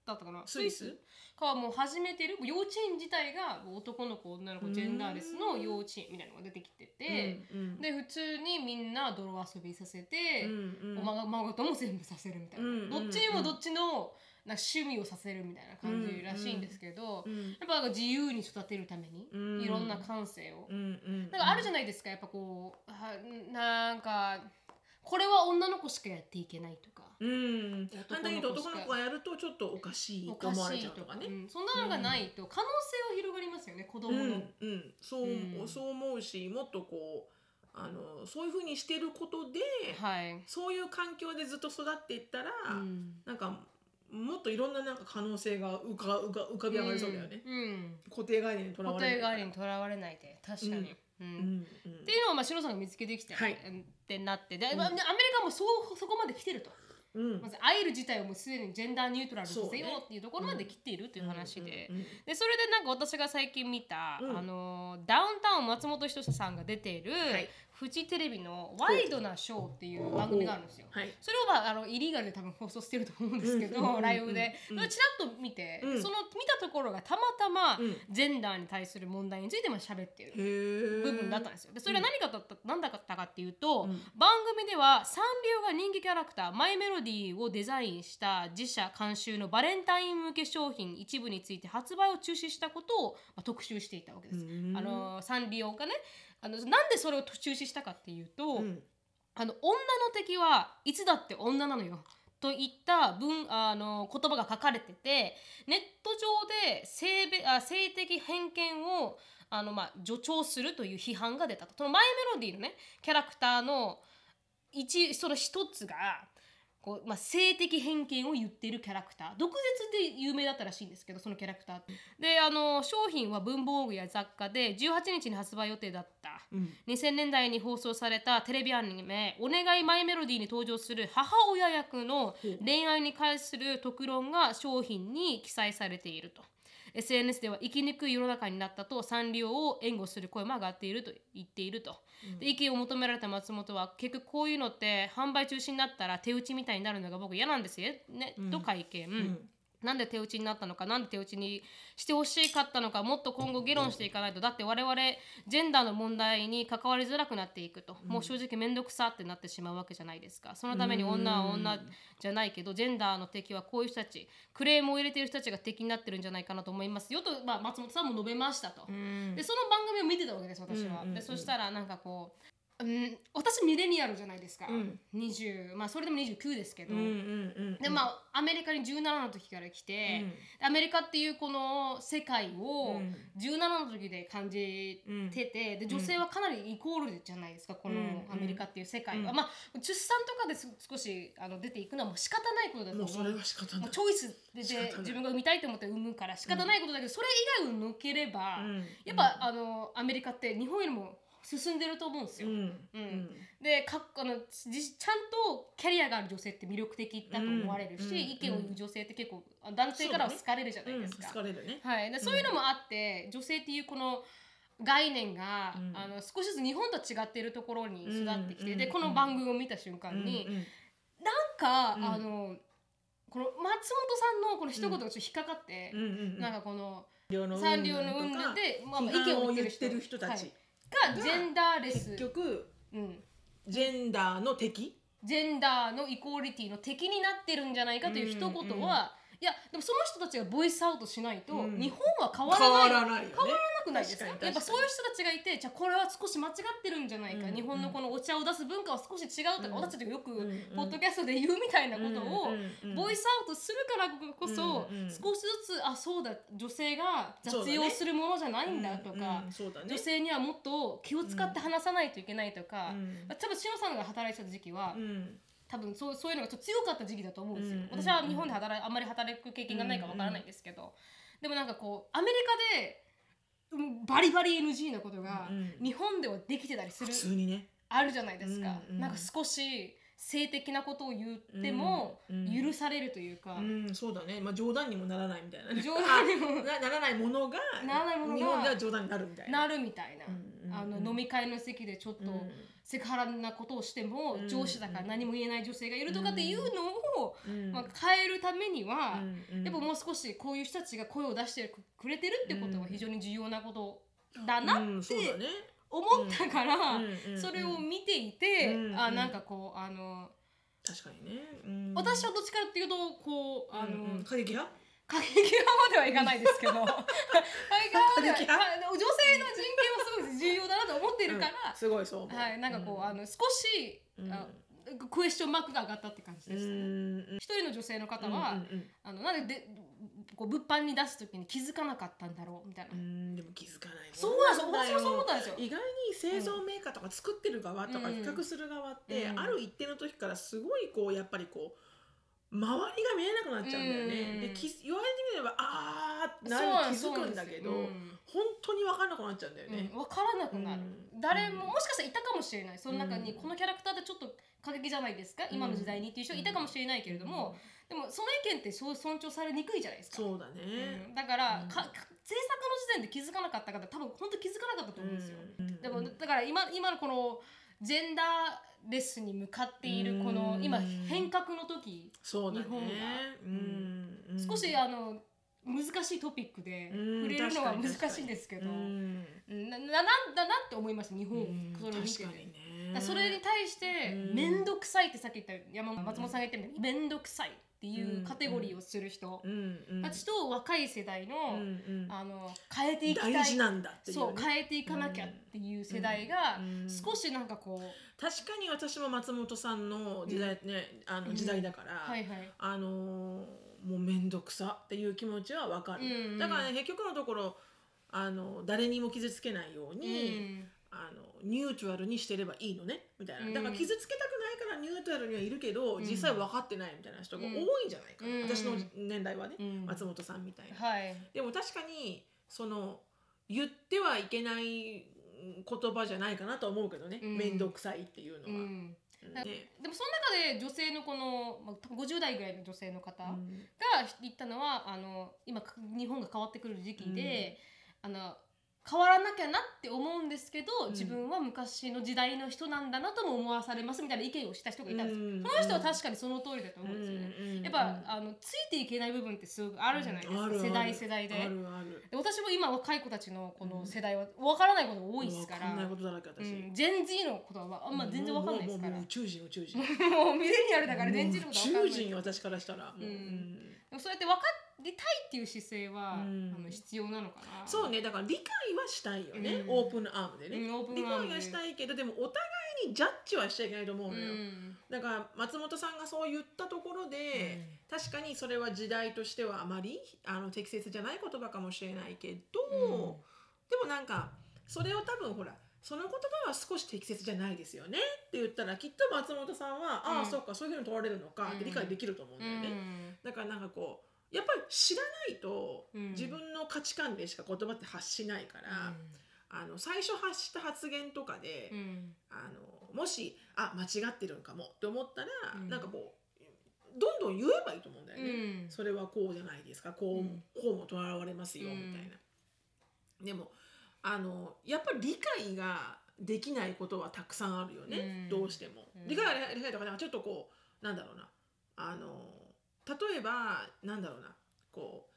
だったかな？スイス？かはもう始めてる幼稚園自体が男の子女の子ジェンダーレスの幼稚園みたいなのが出てきてて、うんうん。で普通にみんな泥遊びさせて、うんうん。おまがまごとも全部させるみたいな、うんうん。どっちにもどっちのなんか趣味をさせるみたいな感じらしいんですけど、うんやっぱなんか自由に育てるために、うん。いろんな感性を、うんうんなんかあるじゃないですかやっぱこうはなんかこれは女の子しかやっていけないとか。うん。言うと男の子がやるとちょっとおかしいと思われちゃう。とか。ねうん。そんなのがないと可能性は広がりますよね子供の、うんうん、そう、うん。そう思うしもっとこうあのそういうふうにしてることで、はい、そういう環境でずっと育っていったら、うん。なんかもっといろんななんか可能性が浮か浮か浮かび上がりそうだよね、うん。うん。固定概念にとらわ固定れない概念にとらわれないで確かに、うんうんうん。っていうのをまあ白さんが見つけてきて、はい。ってなって。で、アメリカもそうそこまで来てると。うん。まずアイル自体をもうすでにジェンダーニュートラルにさせよっていうところまで来ているという話で、でそれでなんか私が最近見た、うん。あのダウンタウン松本人志さんが出ている、はいフジテレビの「ワイドなショー」っていう番組があるんですよ。はい。それをまああのイリーガルで多分放送してると思うんですけど、うんうんうんうん。ライブで、うんちらっと見て、うん。その見たところがたまたま、うん。ジェンダーに対する問題についても喋ってる部分だったんですよ。でそれは何かだった、何だったかっていうと、うん。番組ではサンリオが人気キャラクターマイメロディーをデザインした自社監修のバレンタイン向け商品一部について発売を中止したことを、まあ、特集していたわけです。うん。あのサンリオがねあのなんでそれを中止したかっていうと、うん。あの女の敵はいつだって女なのよ。といった文あの言葉が書かれててネット上で性べあ性的偏見をあの、まあ、助長するという批判が出たと。そのマイメロディーのねキャラクターの一その一つがこう、まあ、性的偏見を言っているキャラクター。毒舌で有名だったらしいんですけどそのキャラクターであの商品は文房具や雑貨で18日に発売予定だった。うん。2000年代に放送されたテレビアニメ「お願いマイメロディー」に登場する母親役の恋愛に関する特論が商品に記載されていると SNS では生きにくい世の中になったとサンリオを援護する声も上がっていると言っていると、で意見を求められた松本は結局こういうのって販売中止になったら手打ちみたいになるのが僕嫌なんですよ、ね。と会見、んなんで手打ちになったのかなんで手打ちにしてほしかったのかもっと今後議論していかないと。だって我々ジェンダーの問題に関わりづらくなっていくと、もう正直面倒くさってなってしまうわけじゃないですか。そのために女は女じゃないけどジェンダーの敵はこういう人たちクレームを入れている人たちが敵になってるんじゃないかなと思いますよ。と、まあ、松本さんも述べましたと。うん。でその番組を見てたわけです私は。でそしたらなんかこう、うん、私ミレニアルじゃないですか、うん。20まあそれでも29ですけど、うんうんうんでまあアメリカに17の時から来て、アメリカっていうこの世界をうん。17の時で感じてて、で女性はかなりイコールじゃないですかこのうん。アメリカっていう世界は、うん。まあ出産とかです少しあの出ていくのはもう仕方ないことだと思う。もうそれは仕方ない。チョイスで自分が産みたいと思って産むから仕方ないことだけど、それ以外を抜ければ、うん。やっぱ、あのアメリカって日本よりも進んでると思うんですよ。うん。うん。でかあのじちゃんとキャリアがある女性って魅力的だと思われるし、うんうん意見を言う女性って結構あ男性からは好かれるじゃないですか。疲れるね。はい、でそういうのもあって、女性っていうこの概念が、うん。あの少しずつ日本と違っているところに育ってきて、うんでこの番組を見た瞬間に、うんうん。なんか、うん。あのこの松本さんのこの一言がちょっと引っかかって、なんかこのうんサンリオの運動で、まあ、まあ意見を言ってる人。人たち。はいがジェンダーレス。結、局うん、ジェンダーの敵？ジェンダーのイコーリティの敵になってるんじゃないかという一言は、いやでもその人たちがボイスアウトしないと、うん。日本は変わらない。変わらないよね。変わらなくないですか？確かにやっぱそういう人たちがいてじゃあこれは少し間違ってるんじゃないか、うん日本のこのお茶を出す文化は少し違うとか、うん。私たちがよくうんうん。ポッドキャストで言うみたいなことを、うんうんボイスアウトするからこそ、うんうん。少しずつあそうだ女性が雑用するものじゃないんだとか、うんうんそうだね。女性にはもっと気を使って話さないといけないとか、うん。多分しのさんが働いてた時期は、うん多分そうそういうのがちょっと強かった時期だと思うんですよ、うん私は日本で働いあんまり働く経験がないからわからないんですけど、でもなんかこうアメリカでうんバリバリ NG なことがうん日本ではできてたりする、普通にね。あるじゃないですか、うんうん。なんか少し性的なことを言ってもうんうん。許されるというか、うんそうだね。まあ冗談にもならないみたいな。ね冗談にも。あ なならないものがならないものが日本では冗談になるみたいな。なるみたいな、うんうんあの飲み会の席でちょっとうん。セクハラなことをしても、うん。上司だから何も言えない女性がいるとかっていうのを、うん。まあ、変えるためには、うん。やっぱもう少しこういう人たちが声を出してくれてるってことは非常に重要なことだなうんって思ったから、それを見ていて、うん。あなんかこうあの、確かにね。うん。私はどっちかっていうとこうあの、過激派？過激派まではいかないですけど。過激派 までは女性の人権はすごい重要だなと思ってるから、うんすごいそうはい、なんかこう、うん。あの少し、うん。あクエスチョンマークが上がったって感じうです。ん一人の女性の方は、うんうんあのなんででこう物販に出す時に気づかなかったんだろうみたいな。うんでも気づかないそうなんですよ。私もそう思ったんですよ。意外に製造メーカーとか作ってる側とかうん。比較する側って、うん。ある一定の時からすごいこうやっぱりこう周りが見えなくなっちゃうんだよね。うん。でき言われてみればあーってなる気づくんだけど、本当に分かんなくなっちゃうんだよね。分からなくなる、うん。誰ももしかしたらいたかもしれない。その中に、うん。このキャラクターってちょっと過激じゃないですか、今の時代にっていう人いたかもしれないけれども、でもその意見ってそう尊重されにくいじゃないですか？そうだね。うん。だから、うん。かか制作の時点で気づかなかった方多分本当気づかなかったと思うんですよ。うん。でもだから今今のこのジェンダーレスに向かっているこのうん。今変革の時そうだね。日本が。うん。うん。少しあの難しいトピックでうん。触れるのは難しいんですけど、うん。うん。なななんだなって思いました日本、うん。それを見て。て確かにね。だからそれに対してうん。面倒くさいってさっき言った山本松本さんが言ったように面倒くさいっていうカテゴリーをする人たちと若い世代の,、あの変えていきたい。大事なんだっていうね。そう変えていかなきゃっていう世代がうん少しなんかこう、確かに私も松本さんの時代ね、あの時代だから、はいはい。あのーもう面倒くさっていう気持ちはわかる、だからね結局のところあの誰にも傷つけないよううに、ん。あのニュートラルにしてればいいのねみたいな、うん。だから傷つけたくニュートラルにはいるけど、うん。実際分かってないみたいな人が多いんじゃないかな、うん。私の年代はね、うん。松本さんみたいな。はい。でも確かにその言ってはいけない言葉じゃないかなと思うけどね。うん。面倒、くさいっていうのは。ね。でもその中で女性のこの、まあ、多分50代ぐらいの女性の方がうん。言ったのは、あの今か日本が変わってくる時期で、あの変わらなきゃなって思うんですけど、うん。自分は昔の時代の人なんだなとも思わされますみたいな意見をした人がいたんですよ、うん。その人は確かにその通りだと思うんですよね、うんやっぱ、あのついていけない部分ってすごくあるじゃないですか、あるある世代世代で。あるある。で私も今若い子たちのこの世代は分からないことが多いですから、分かんないことだらけ私、うん、ジェン Z のことはあんま全然分かんないですから。もう宇宙人宇宙人もうミレニアルだから全然のことは分かん宇ない宙人私からしたら。もう、うんもそうやって分かりたいっていう姿勢は、うん。あの必要なのかな。そうね。だから理解はしたいよね、うん。オープンアームでね、うんオープン理アームで。解はしたいけどでもお互いにジャッジはしちゃいけないと思ううのよ、ん。だから松本さんがそう言ったところで、確かにそれは時代としてはあまりあの適切じゃない言葉かもしれないけど、うん。でもなんかそれを多分ほらその言葉は少し適切じゃないですよねって言ったらきっと松本さんは、ああうんそっかそういうふうに取られるのかって理解できると思うんだよね。だからなんかこうやっぱり知らないと、うん。自分の価値観でしか言葉って発しないから、あの最初発した発言とかで、うん。あのもしあ間違ってるんかもって思ったら、うん。なんかこうどんどん言えばいいと思うんだよね、うん。それはこうじゃないですか。こう,、うん。こうもとらわれますよ、うん。みたいな。でもあのやっぱり理解ができないことはたくさんあるよね、うん。どうしても、うん。理解ができないとかなんかちょっとこうなんだろうな。あの例えばなんだろうな。こ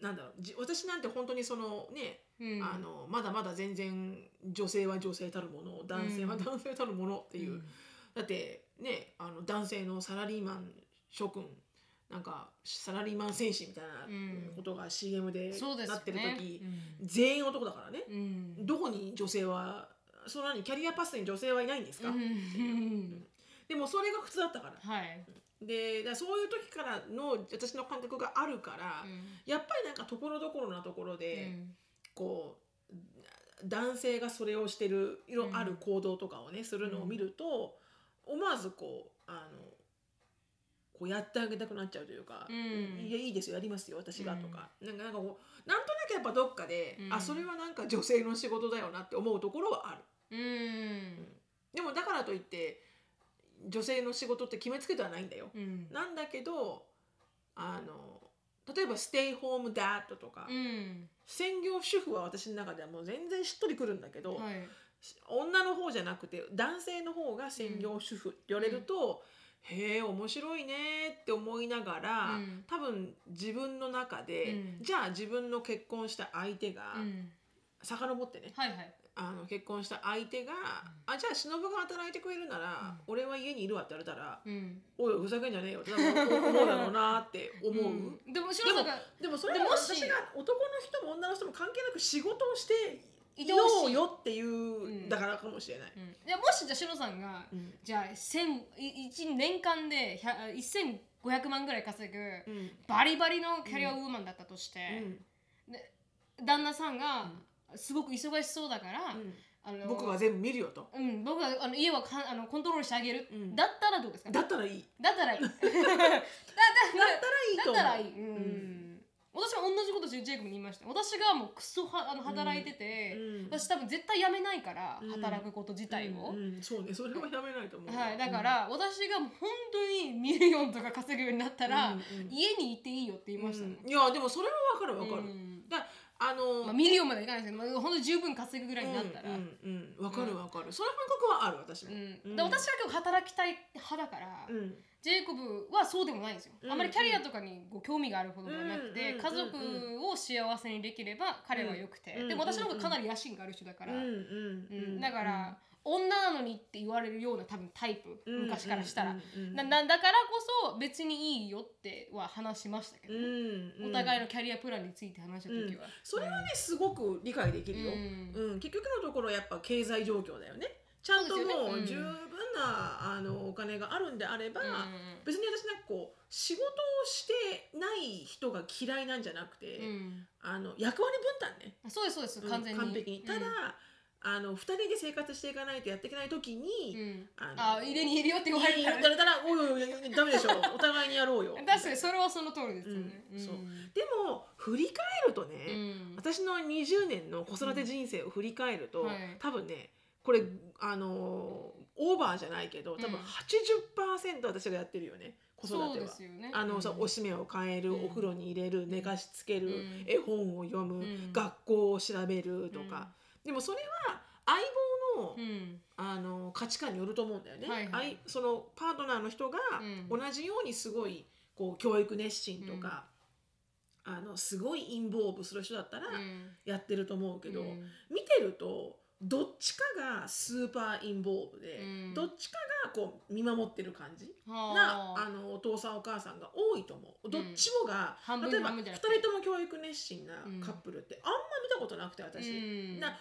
うなんだろう。じ私なんて本当にそのねうん。あのまだまだ全然女性は女性たるもの男性はうん。男性たるものっていう、うん。だってねあの男性のサラリーマン諸君なんかサラリーマン戦士みたいうんなことが CM でなってるね時、うん。全員男だからね、うん。どこに女性はその何キャリアパスに女性はいないんですか、うん。でもそれが普通だったから。はい。でだそういう時からの私の感覚があるから、うん。やっぱりなんかところどころなところで、うん。こう男性がそれをしてるいろうん。ある行動とかをねするのを見ると、思わずこうあのこうやってあげたくなっちゃうというか「うん。いやいいですよやりますよ私が」とか、なんかなんかこうなんとなくやっぱどっかで、うん。あそれはなんか女性の仕事だよなって思うところはある。うん。でもだからといって女性の仕事って決めつけてはないんだよ。うん。なんだけどあの例えば「ステイホームダッド」とか、うん。専業主婦は私の中ではもう全然しっとりくるんだけど、はい。女の方じゃなくて男性の方が専業主婦って言われると、へえ面白いねって思いながら、うん。多分自分の中で、うん。じゃあ自分の結婚した相手が、うん。遡ってね。はいはい。あの結婚した相手が、あじゃあ忍が働いてくれるなら、俺は家にいるわって言われたら、うん。おいふざけんじゃねえよって思うだろうなって思う。うん。でも白さんがでもそれでもしは私が男の人も女の人も関係なく仕事をしていようよっていう、ん。だからかもしれない。うん。もしじゃあシロさんが、うん。じゃあ千い一年間で1 1500万ぐらい稼ぐ、うん。バリバリのキャリアウーマンだったとして、旦那さんがすごく忙しそうだから、あの僕は全部見るよと。うん、僕はあの家はかあのコントロールしてあげる、うん。だったらどうですか？だったらいい。だったらいい。だったらいい。だったらいい、うん私も同じことジェイコブに言いました。私がもうクソはあの働いてて、うん。私多分絶対辞めないから、うん働くこと自体を、うん。うん。そうね、それはやめないと思う。はい、だから、私がもう本当に million とか稼ぐようになったら、家にいていいよって言いましたもん、うん。いやでもそれはわかるわかる。うん。だあのまあ、 million までいかないですけど、まあ、ほんと十分稼ぐぐらいになったら、うんうんうんわかるわかる、その感覚はある私も、うん。で私は結構働きたい派だから、うん。ジェイコブはそうでもないんですよ、うん。あまりキャリアとかにこう興味があるほどではなくて、うん家族を幸せにできれば彼はよくて、うんでも私の方がかなり野心がある人だから、うんうんうんだから、女なのにって言われるような多分タイプ、うん昔からしたら、だからこそ別にいいよっては話しましたけど、お互いのキャリアプランについて話した時は、それはねすごく理解できるよ、ううん。結局のところやっぱ経済状況だよねちゃんともう十分な、あのお金があるんであれば、うん別に私なんかこう仕事をしてない人が嫌いなんじゃなくて、うん。あの役割分担ね。そうですそうですうん完全に、完璧に。ただ、うんあの2人で生活していかないとやっていけない時に、うん。ああ入れに入れよって言われたら。言われたら「おいおいダメでしょ。お互いにやろうよ」確かにそれはその通りですよね、うん。そう。でも振り返るとね、うん。私の20年の子育て人生を振り返ると、はい。多分ねこれあのーオーバーじゃないけど多分うん80%私がやってるよね子育ては。ね。あの、うん。おしめを変える、うん。お風呂に入れる寝かしつける、うん。絵本を読む、うん。学校を調べるとか、でもそれは相棒の,、うん。あの価値観によると思うんだよね。はいはい。そのパートナーの人がうん。同じようにすごいこう教育熱心とか、あのすごいインボーブする人だったらうん。やってると思うけど、うん。見てるとどっちかがスーパーインボーブで、うん。どっちかがこう見守ってる感じなはあ。あのお父さんお母さんが多いと思う。どっちもが、半分例えば2半分じゃなくて。人とも教育熱心なカップルってあんま見たことなくて私、うん。な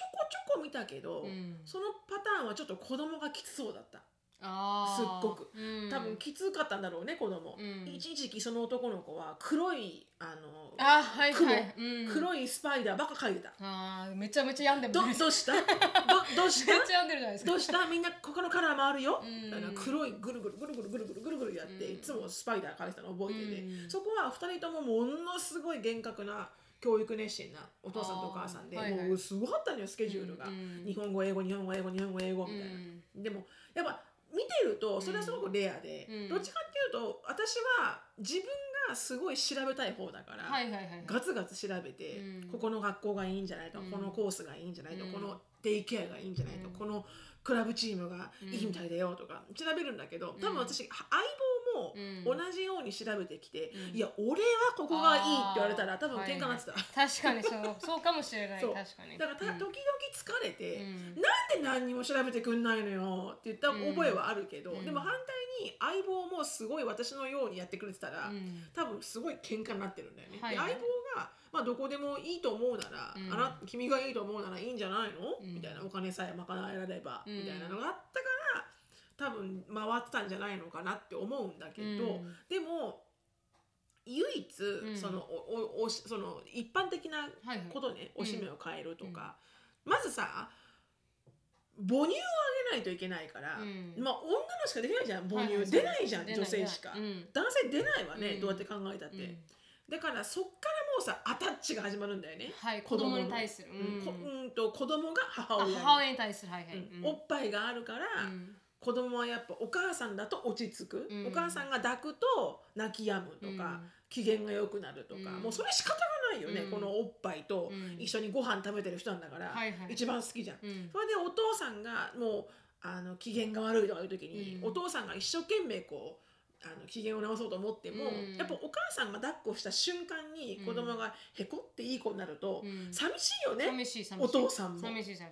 ちょこちょこ見たけど、うん。そのパターンはちょっと子供がきつそうだった。あすっごく。うん。多分きつかったんだろうね子供、うん。一時期その男の子は黒いあのあはい雲はい、うん、黒いスパイダーばっか描いてた、あーめちゃめちゃ病んでるどどうした？どどうしめったちゃ病んでるじゃないですか。どうした？みんなここのカラーもあるよ、うん。黒いぐるぐるぐるぐるぐるぐるぐるぐるやって、うん。いつもスパイダー描いてたの覚えてて、うん。そこは2人ともものすごい厳格な教育熱心なお父さんとお母さんで、はいはい。もうすごかったのよスケジュールが、うん日本語英語日本語英語日本語英語みたいな、うん。でもやっぱ見てるとそれはすごくレアで、うん。どっちかっていうと私は自分がすごい調べたい方だから、はいはいはい。ガツガツ調べて、うん。ここの学校がいいんじゃないと、うん。このコースがいいんじゃないと、うん。このデイケアがいいんじゃないと、うん。このクラブチームがいいみたいだよとか調べるんだけど多分私、相棒同じように調べてきて、うん。いや俺はここがいいって言われたら多分喧嘩になってた、確かにそう そうかもしれない。確かに。だからた、うん。時々疲れて、うん。なんで何にも調べてくんないのよって言った覚えはあるけど、うん。でも反対に相棒もすごい私のようにやってくれてたら、うん。多分すごい喧嘩になってるんだよね。はいで相棒が、まあ、どこでもいいと思うなら、うん。あな君がいいと思うならいいんじゃないの、うん。みたいな。お金さえ賄えられれば、うん。みたいなのがあったから多分回ってたんじゃないのかなって思うんだけど、うん。でも唯一、ん。そのおおその一般的なはいはい。ことね、おしめを変えるとか、まずさ母乳をあげないといけないから、うん。まあ女のしかできないじゃん母乳、はいはい出ないじゃん出女性しか、うん。男性出ないわね、うん。どうやって考えたって、うん。だからそっからもうさアタッチが始まるんだよね、はい子供に対する。うん。こうん。うんと子供が母あ親に。母親に対する。はいはい。うん。おっぱいがあるから、うん子供はやっぱお母さんだと落ち着く、うん。お母さんが抱くと泣き止むとか、機嫌が良くなるとか、うん。もうそれ仕方がないよね、うん。このおっぱいとうん。一緒にご飯食べてる人なんだから、一番好きじゃん。うん。それでお父さんがもうあの機嫌が悪いとかいう時に、うん。お父さんが一生懸命こうあの機嫌を直そうと思っても、うん。やっぱお母さんが抱っこした瞬間に子供がへこっていい子になると、うん。寂しいよね、お父さんも。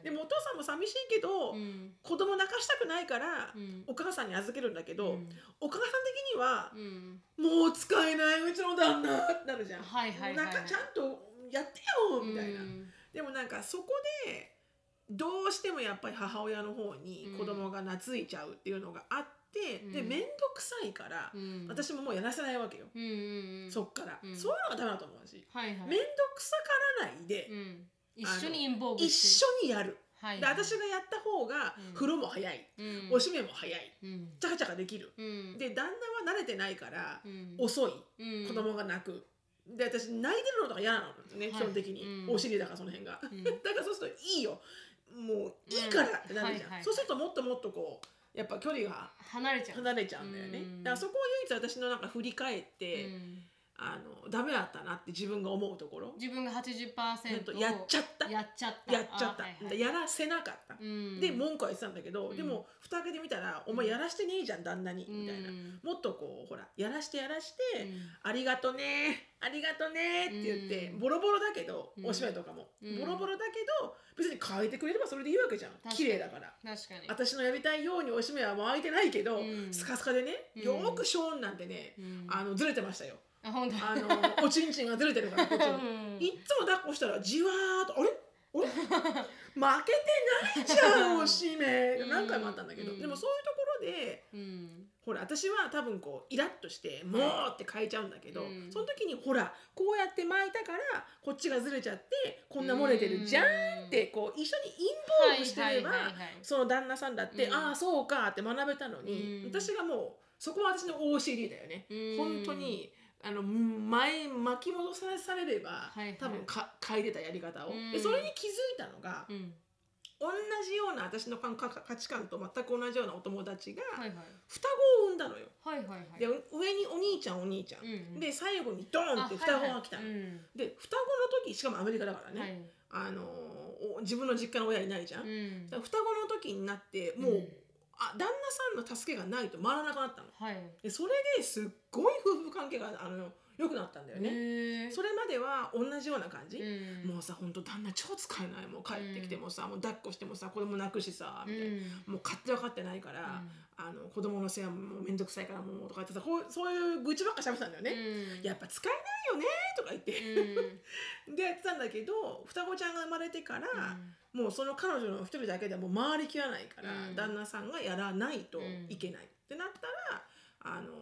でもお父さんも寂しいけど、うん。子供泣かしたくないから、うん。お母さんに預けるんだけど、うん。お母さん的には、うん。もう使えないうちの旦那ってなるじゃん。はいはいなんかちゃんとやってよみたいな。うん。でもなんかそこでどうしてもやっぱり母親の方に子供が懐いちゃうっていうのがあって、うんで面倒くさいから、うん。私ももうやらせないわけよ、そっから、うん。そういうのがダメだと思うし。はいはい。面倒くさからないで、うん。一緒にインボーブ一緒にやる、はいで私がやった方がうん。風呂も早い、うん。おしめも早い。うん。チャカチャカできる、うん。で旦那は慣れてないから、うん。遅い。うん。子供が泣く、で私泣いてるのとか嫌なのね、基本的に、うん。お尻だからその辺が、ん。だからそうするといいよ。もういいからってなるじゃん。はいはい。そうするともっともっとこうやっぱ距離が離れちゃう離れちゃうんだよね、うんだからそこを唯一私のなんか振り返って、うんあのダメだったなって自分が思うところ。自分が80%をやっちゃった。やっちゃった。やっちゃった、あはいはい。やらせなかった、うん。で文句は言ってたんだけど、うん。でも蓋開けてみたら「お前やらしてねえじゃん旦那に」みたいな、うんもっとこうほらやらしてやらして、うん。ありがとねありがとねって言って、うん。ボロボロだけど、うん。おしめとかも、うん。ボロボロだけど別に変えてくれればそれでいいわけじゃん。綺麗だから。確かに。私のやりたいようにおしめは巻いてないけど、うん。スカスカでねうん。よーくショーンなんてね、うん。あのずれてましたよあ本当。あのおちんちんがずれてるからこっちにうん。いっつも抱っこしたらじわーっとあれ？あれ？負けてないじゃんおしめ。うん。何回もあったんだけど、うん。でもそういうところでうん。ほら私は多分こうイラッとして「もう!」って変えちゃうんだけど、うん。その時にほらこうやって巻いたからこっちがずれちゃってこんな漏れてるじゃんってこう一緒にインボールしてればはいはいはいはい。その旦那さんだって、うん。ああそうかって学べたのに、うん。私がもうそこは私の OCD だよね、うん。本当にあの前巻き戻さされれば、はいはい。多分か変えてたやり方を、うん。でそれに気づいたのが、うん。同じような私の感覚価値観と全く同じようなお友達が双子を産んだのよ。はいはいはい。で上にお兄ちゃんお兄ちゃん、うんで最後にドーンって双子が来たの。あはいはい。うん。で双子の時しかもアメリカだからね、はい。あのお自分の実家の親いないじゃん。うん。双子の時になってもう、うんあ旦那さんの助けがないと回らなくなったの。はいでそれですっごい夫婦関係があの良くなったんだよね。それまでは同じような感じ、うん。もうさ本当旦那超使えないもう帰ってきてもさ、もう抱っこしてもさ子供泣くしさみたいな、うん。もう勝手分かってないから、あの子供の世話も面倒くさいからもうとか言ってさこうそういう愚痴ばっか喋ってたんだよね、うん。やっぱ使えないよねとか言って、でやってたんだけど双子ちゃんが生まれてから、もうその彼女の一人だけではもう回りきらないから、うん。旦那さんがやらないといけない、ってなったらあの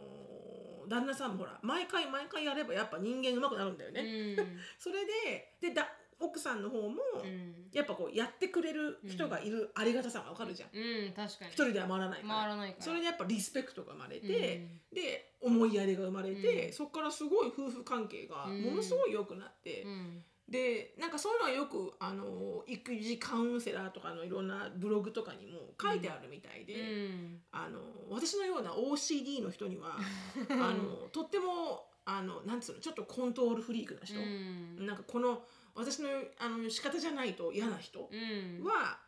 ー旦那さんもほら毎回毎回やればやっぱ人間上手くなるんだよね、うん。それででだ奥さんの方も、うん。やっぱこうやってくれる人がいるありがたさがわかるじゃん。うん確かに。一人では回らないから。回らないから。それでやっぱリスペクトが生まれて、で思いやりが生まれて、うん。そこからすごい夫婦関係がうん。ものすごい良くなって、うんでなんかそういうのはよくあの育児カウンセラーとかのいろんなブログとかにも書いてあるみたいで、うん。あの私のような OCD の人には あのとってもあのなんつうのちょっとコントロールフリークな人、うん。なんかこの私のあの仕方じゃないと嫌な人うん。は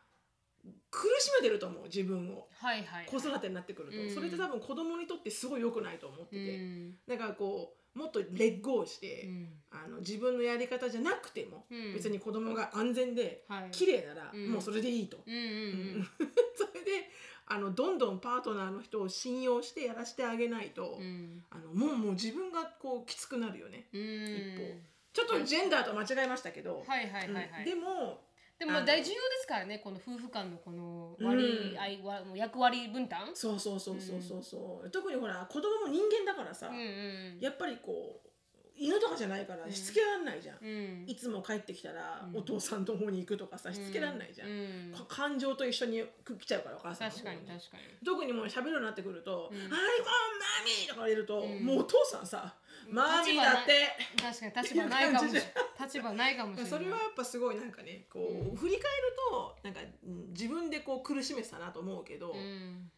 苦しめてると思う自分を。はいはい子育てになってくると、うん。それって多分子供にとってすごい良くないと思ってうて、ん。だからこうもっとレッグをして、うん。あの自分のやり方じゃなくても、うん。別に子供が安全ではい。綺麗なら、うん。もうそれでいいと。それであのどんどんパートナーの人を信用してやらせてあげないと、うん。あのもうもう自分がこうきつくなるよね。うん。一方。ちょっとジェンダーと間違えましたけど、はいはいはいはうん。いでもでも大重要ですからねこの夫婦間のこの割合はもう役割分担。そうそうそうそうそうそう、特にほら子供も人間だからさ、うんうんやっぱりこう犬とかじゃないからしつけられないじゃん、うん。いつも帰ってきたら、うん。お父さんの方に行くとかさしつけられないじゃん、うん。か感情と一緒に来ちゃうからお母さん確かに確かに。特にもう喋るようになってくると「うん。はいもうマミー!」とか言われると、うん。もうお父さんさ「マミーだって!確かに立場ないかもしれない立場ないかもしれない。それはやっぱすごいなんかねこう、うん。振り返るとなんかうん自分でこう苦しめてたなと思うけど、うん。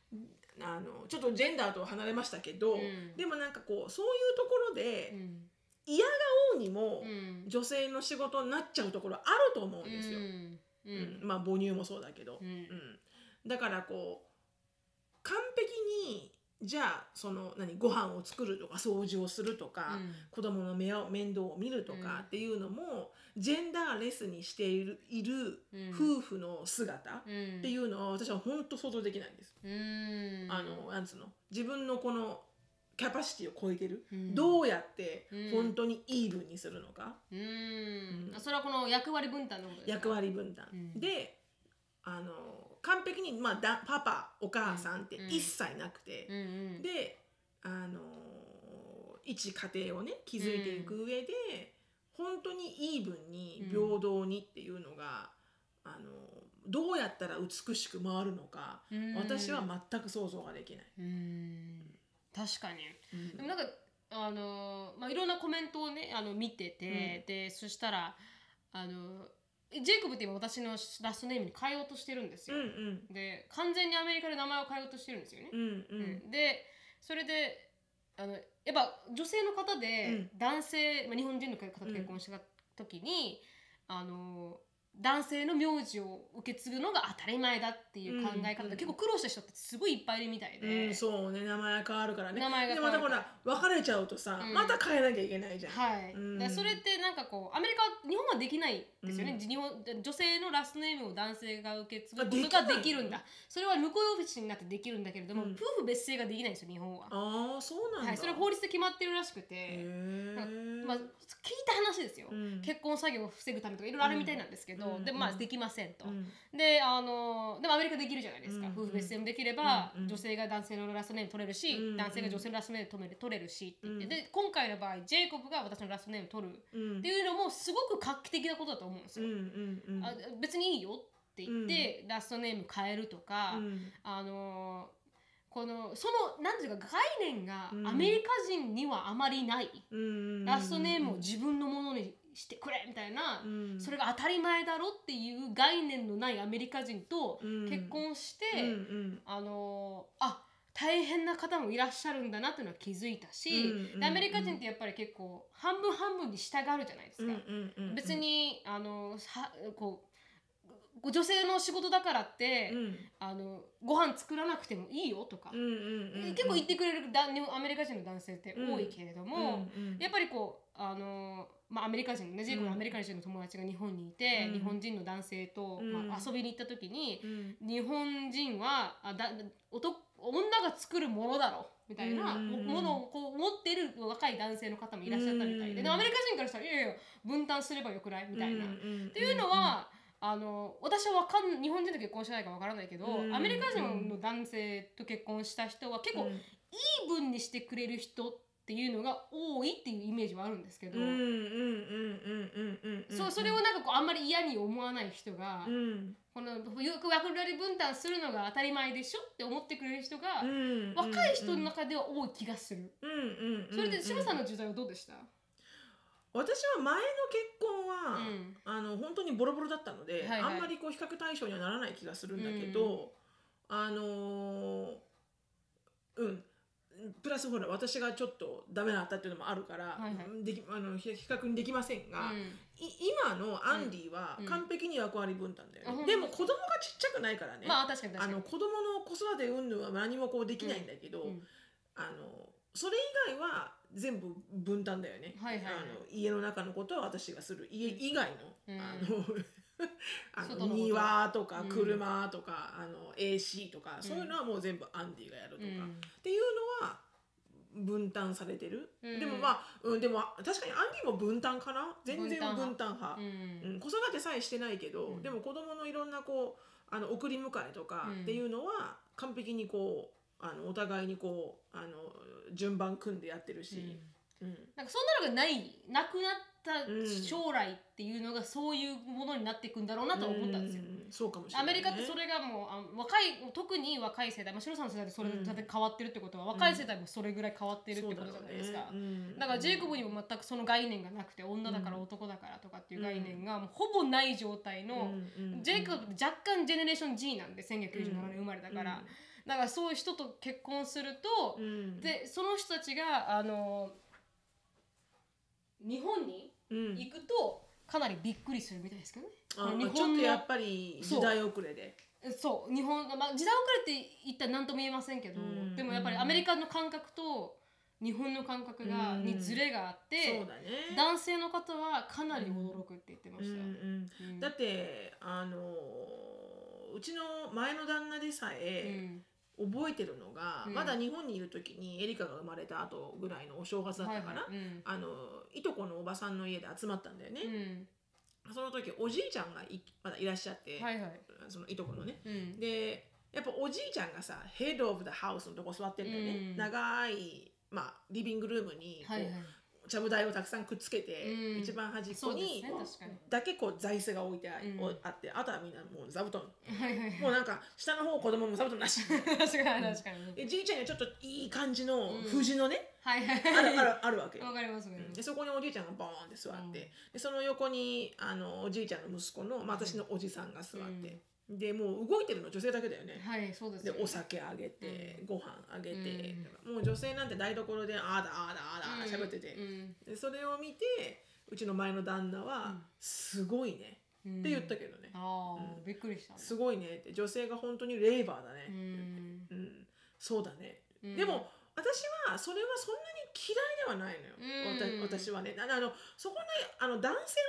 あのちょっとジェンダーとは離れましたけど、うん。でもなんかこうそういうところで、うん。嫌がおうにも、うん。女性の仕事になっちゃうところあると思うんですよ。うん。まあ母乳もそうだけど、うん。うん。だからこう完璧にじゃあその何ご飯を作るとか掃除をするとか、うん。子供の目を面倒を見るとうん。かっていうのも、ジェンダーレスにしているいるうん。夫婦の姿っうん。ていうのは私は本当想像できないんです。うん。あのなんつうの？自分のこのキャパシティを超えてる、うん。どうやってうん。本当にイーブンにするのか、うん。うん。それはこの役割分担のことですか？役割分担、うん。であの完璧に、まあ、だパパお母さんってうん。一切なくて。であの一家庭をね築いていく上で、本当にイーブンに平等にっていうのが、あのどうやったら美しく回るのか、うん。私は全く想像ができない。うん。確かに。うん。でもなんかあのまあいろんなコメントをねあの見てて、でそしたらあのジェイコブって今私のラストネームに変えようとしてるんですうんよ、で完全にアメリカで名前を変えようとしてるんですよね、うんうん。うんうんでそれであのやっぱ女性の方うでん。男性、まあ、日本人の方と結婚した時に、あの男性の名字を受け継ぐのが当たり前だっていう考え方で、うん結構苦労した人ってすごいいっぱいいるみたいで、うん、そうね名前変わるからね。名前がで変わるまた。ほら別れちゃうとさ、うん。また変えなきゃいけないじゃん、はい、うん。それってなんかこうアメリカ日本はできないですよね、うん。日本女性のラストネームを男性が受け継ぐことができるんだ。それは向こう office になってできるんだけれども、うん。夫婦別姓ができないんですよ日本は。ああそうなんだ、はい、それは法律で決まってるらしくて、まあ、聞いた話ですよ、うん。結婚作業を防ぐためとかいろいろあるみたいなんですけど、うんでもまあうん。できませんと、うん。であのでもアメリカできるじゃないですか、うん。夫婦別姓もできれば、うん。女性が男性のラストネーム取れるし、うん。男性が女性のラストネーム取れる取れるしって言って、うん。で今回の場合ジェイコブが私のラストネーム取るうんっていうのもすごく画期的なことだと思うんですよ。うん。うんうんあ別にいいよって言って、ラストネーム変えるとか、うん。あのーこのそのなんていうか概念がうん。アメリカ人にはあまりない、うん。ラストネームを自分のものにしてくれみたいな、うん。それが当たり前だろっていう概念のないアメリカ人とうん。結婚して、うんうん。あのーあ大変な方もいらっしゃるんだなっていうのは気づいたし、うんでアメリカ人ってやっぱり結構半分半分に従うじゃないですか。うんうんうん別にあのはこう女性の仕事だからって、うん。あのご飯作らなくてもいいよとか、うんうんうん結構言ってくれるだアメリカ人の男性って多いけれども、うんうんやっぱりこうあの、まあ、アメリカ人のねジェイコブのアメリカ人の友達が日本にいて、うん。日本人の男性と、うん。まあ、遊びに行った時にう、ん。日本人はあだ男女が作るものだろみたいなものをこう持ってる若い男性の方もいらっしゃったみたいで,、うんでアメリカ人からしたら「いやいや分担すればよくない?」みたいな。っていうのは、あの私はわかん日本人と結婚してないからわからないけど、うんアメリカ人の男性と結婚した人は結構、うん。いい分にしてくれる人っていうのが多いっていうイメージはあるんですけど、うんうんうんうんうんうんそうそれをなんかこうあんまり嫌に思わない人が、うん。このよく役割分担するのが当たり前でしょって思ってくれる人が、うん若い人の中では多い気がする。うんうんうんそれで志麻さんの時代はどうでした、私は前の結婚は、うん。あの本当にボロボロだったので、はいはい。あんまりこう比較対象にはならない気がするんだけど、あのーうんプラスほら私がちょっとダメだったっていうのもあるから、はいはい。できあの比比較にできませんが、うん。い今のアンディはうん完璧に役割分担だよね、あほんと。でも子供がちっちゃくないからね、まあ確かに。あの子供の子育て云々は何もこうできないんだけど、うん。あのそれ以外は全部分担だよね、はいはいはい。あの家の中のことは私がする。家以外の,、うん。あの あの庭とかうん。車とか、あの AC とか、そういうのはもう全部アンディがやるとか、うん。っていうのは分担されてる、うん。でもまあ、うん、でも確かにアンディも分担かな？全然分担派。うん。うん。子育てさえしてないけど、うん。でも子供のいろんなこうあの送り迎えとかうん。っていうのは完璧にこうあのお互いにこうあの順番組んでやってるし、うん。なんかそんなのがないなくなったうん。将来っていうのがそういうものになっていくんだろうなとは思ったんですよ。うんそうかもしれない、アメリカってそれれがもうあ若い特に若い世代、まあ、白さんの世代でそれうんだって変わってるってことは、若い世代もそれぐらい変わってるってことじゃないですか。だからジェイコブにも全くその概念がなくて女だから男だからとかっていう概念がもうほぼない状態の、ジェイコブって若干ジェネレーション G なんで1997年生まれだから、だからそういう人と結婚すると、うん、でその人たちがあの日本にうん。行くとかなりびっくりするみたいですけどね。あ日本のちょっとやっぱり時代遅れで。そう。日本、まあ、時代遅れって言ったら何とも言えませんけど、うん。でもやっぱりアメリカの感覚と日本の感覚が、うん。にズレがあってそうだね。男性の方はかなり驚くって言ってました。うんうん。うん。だってあのうちの前の旦那でさえ、覚えてるのが、うん。まだ日本にいる時にエリカが生まれた後ぐらいのお正月だったかな、はいはいうん。あのいとこのおばさんの家で集まったんだよね、うん。その時おじいちゃんがいまだいらっしゃって、はいはい。そのいとこのね。うん。でやっぱおじいちゃんがさヘッドオブ・ザ・ハウスのとこ座ってるんだよね、うん。長い、まあ、リビングルームにこう、はいはいちゃぶ台をたくさんくっつけて、うん。一番端っこにだけこう座椅子が置いてあ,、うん。あってあとはみんなもう座布団。はいはいはい。もうなんか下の方子供も座布団なし。確かに確かに。でじいちゃんにはちょっといい感じのうん。藤のね、はいはいあるあるあるわけよ。わかりますねうん。でそこにおじいちゃんがボーンって座って、うん。でその横にあのおじいちゃんの息子の、まあ、私のおじさんが座って、でもう動いてるの女性だけだよね、はいそうですね。お酒あげて、ご飯あげて、うん。もう女性なんて台所でああだああだああだ喋ってて、うん。でそれを見てうちの前の旦那は「すごいね」うんって言ったけどね、ああ、びっくりした。すごいねって。女性が本当にレイバーだね、うん。うん。そうだね、うん。でも私はそれはそんなに嫌いではないのよ、うん。私はね。あのそこであの男性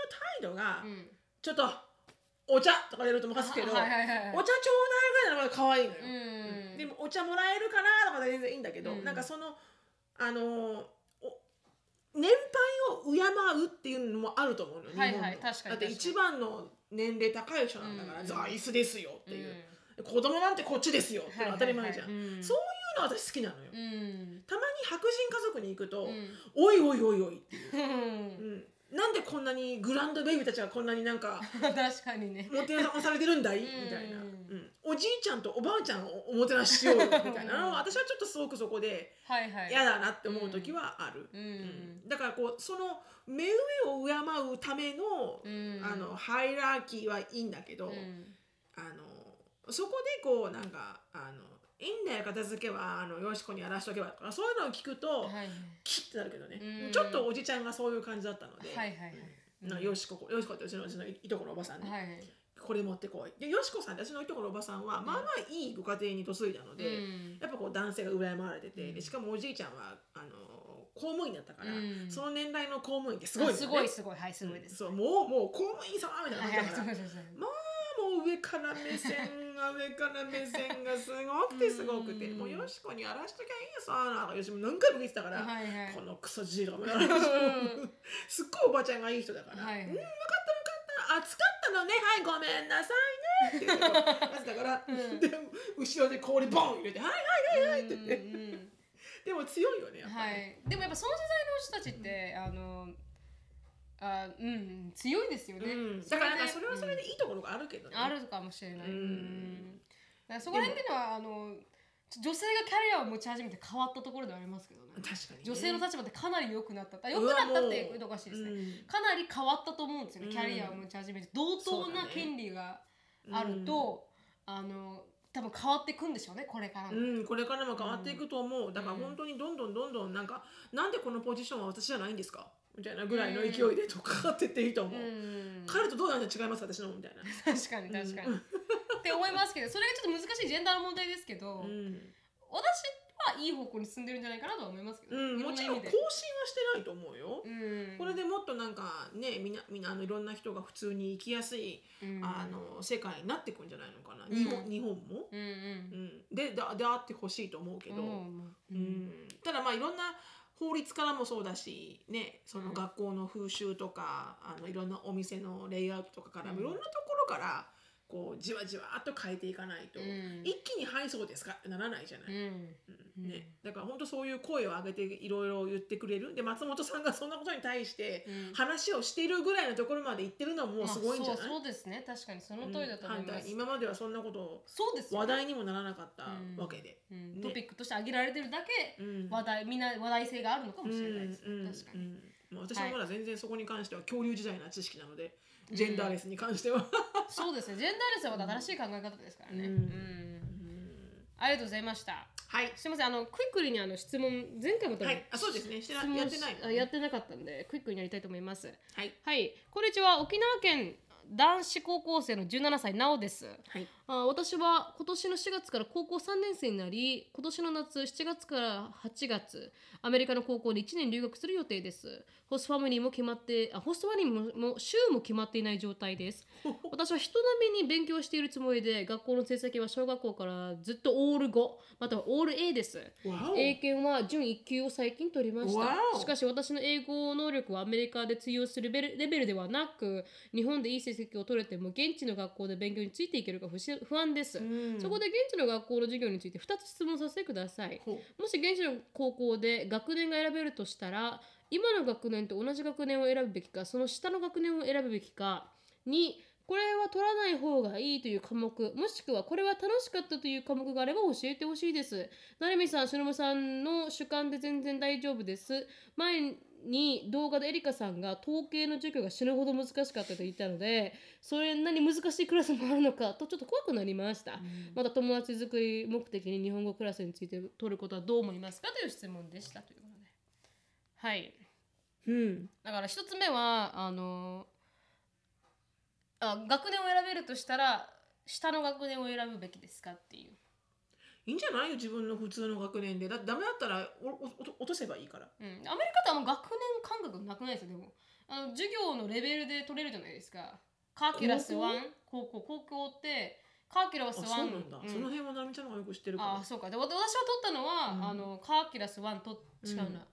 の態度が、うん。ちょっとお茶とか言うと任すけど、はいはいはいお茶ちょうだいぐらいの方が可愛いのよ、うん。でもお茶もらえるかなとかで全然いいんだけど、うん。なんかそのあのお年配を敬うっていうのもあると思うのよ、はいはいだって一番の年齢高い人なんだから、うん。座椅子ですよっていう、子供なんてこっちですよっていうのは当たり前じゃん、はいはいはいうん。そういうの私好きなのよ、うん。たまに白人家族に行くと、うん。おいおいおいおいっていう、うん。うん、なんでこんなにグランドベイビーたちがこんなになんか 確かにね。もてなされてるんだい？みうん。たいな、うん、おじいちゃんとおばあちゃんをおもてなししようよみたいな。私はちょっとすごくそこで嫌だなって思う時はある、うん。うん。だからこうその目上を敬うための,、うん。あのハイラーキーはいいんだけど、うん。あのそこでこうなんかあのいいんだよ片付けは。あのよしこにやらしとけばとかそういうのを聞くと、はいキッてなるけどね、うん。ちょっとおじちゃんがそういう感じだったので、はいはいはい。うんなんかよしこよしこってうちのうちのいとこのおばさんね、はいこれ持ってこい。でよしこさん私のいとこのおばさんは、まあまあいいご家庭に嫁いだので、うん。やっぱこう男性が敬われてて、うん。でしかもおじいちゃんはあの公務員だったから、うん。その年代の公務員ってすごいね。すごいすごい。はいすごいです。そうもうもう公務員様みたいな感じだから、そうそうそう。まあもう上から目線が上から目線がすごくてすごくて、うん。もうよしこにやらしときゃいいよさなんかよしも何回も言ってたから、はいはいこのクソじじいとかもやらしすっごいおばちゃんがいい人だから、はいはい。うん分かった分かった。暑かったのね。はいごめんなさいね。ってだから、うん。で後ろで氷ボン入れてはいはいはいはいって言って、うんうんでも強いよねやっぱり、はい。でもやっぱその時代の人たちってあのあうん強いですよね、うん、だからなんかそれはそれででいいところがあるけどね、あるかもしれない、うん。うん。だからそこら辺っていうのはあの女性がキャリアを持ち始めて変わったところではありますけどね。確かに、ね、女性の立場ってかなり良くなった。あ良くなったっておかしいですね、うん。かなり変わったと思うんですよね、うん。キャリアを持ち始めて。同等な権利があると、あの多分変わっていくんでしょうねこれからも、うん、これからも変わっていくと思う、だから本当にどんどんどんどんなんかなんでこのポジションは私じゃないんですか？みたいなぐらいの勢いでとかかってっていいと思う、うん。彼とどうなんで違います私のみたいな、確かに確かに、って思いますけどそれがちょっと難しいジェンダーの問題ですけど、うん私はいい方向に進んでるんじゃないかなとは思いますけど、うん、いもちろん更新はしてないと思うよ、うん、これでもっとなんかねみんなみんなあのいろんな人が普通に生きやすい、うん。あの世界になっていくんじゃないのかな、うん。日本日本も、うんうん。うん、ででであってほしいと思うけど、うん。ただまあいろんな法律からもそうだし、ね、その学校の風習とか、あのいろんなお店のレイアウトとかからいろんなところからこうじわじわっと変えていかないと、うん。一気に「はいそうですか」ってならないじゃない。うん。うん。ね、だから本当そういう声を上げていろいろ言ってくれる。で松本さんがそんなことに対してうん。話をしているぐらいのところまで行ってるのはもうすごいんじゃない？あそうですね。確かにその通りだと思い反ます、今まではそんなことそうですよ話題にもならなかったうん。わけで。うん。ね。トピックとして挙げられてるだけうん。話題みんな話題性があるのかもしれないです、確かに、うん。まあ私はまだ全然そこに関しては恐竜時代な知識なので、ジェンダーレスに関しては。そうですね。ジェンダーレスはまた新しい考え方ですからね、ありがとうございました。はい。すみません。あのクイックリにあの質問前回も多分はい、あそうですね。してな質問やってないあやってなかったんでクイックにやりたいと思います。はい。はい。こんにちは。沖縄県男子高校生の17歳なおです。はい。あ私は今年の4月から高校3年生になり今年の夏7月から8月アメリカの高校に1年留学する予定です。ホストファミリーも決まってあホストファミリーもも週も決まっていない状態です。私は人並みに勉強しているつもりで学校の成績は小学校からずっとオール5またはオール A です。英検は準1級を最近取りました。しかし私の英語能力はアメリカで通用するレベルではなく日本でいい成績を取れても現地の学校で勉強についていけるか不し不安です、うん。そこで現地の学校の授業について2つ質問させてください。もし現地の高校で学年が選べるとしたら今の学年と同じ学年を選ぶべきかその下の学年を選ぶべきか2これは取らない方がいいという科目もしくはこれは楽しかったという科目があれば教えてほしいです。なるみさんしのぶさんの主観で全然大丈夫です。前に動画でエリカさんが統計の授業が死ぬほど難しかったと言ったのでそれなに難しいクラスもあるのかとちょっと怖くなりました、また友達作り目的に日本語クラスについて取ることはどう思いますかという質問でしたということで。はい。うん。だから一つ目はあのあ学年を選べるとしたら下の学年を選ぶべきですかっていう、いいんじゃない？よ自分の普通の学年で。だダメだったらおおお落とせばいいから。うん、アメリカってあんま学年感覚なくない？ですよでも。あの授業のレベルで取れるじゃないですか。カーキュラス1高校？高校ってカーキュラス1あそうなんだ、うん。その辺はなみちゃんの方がよく知ってるから。あそうか。でわ私は取ったのは、うん。あのカーキュラス1と違うな、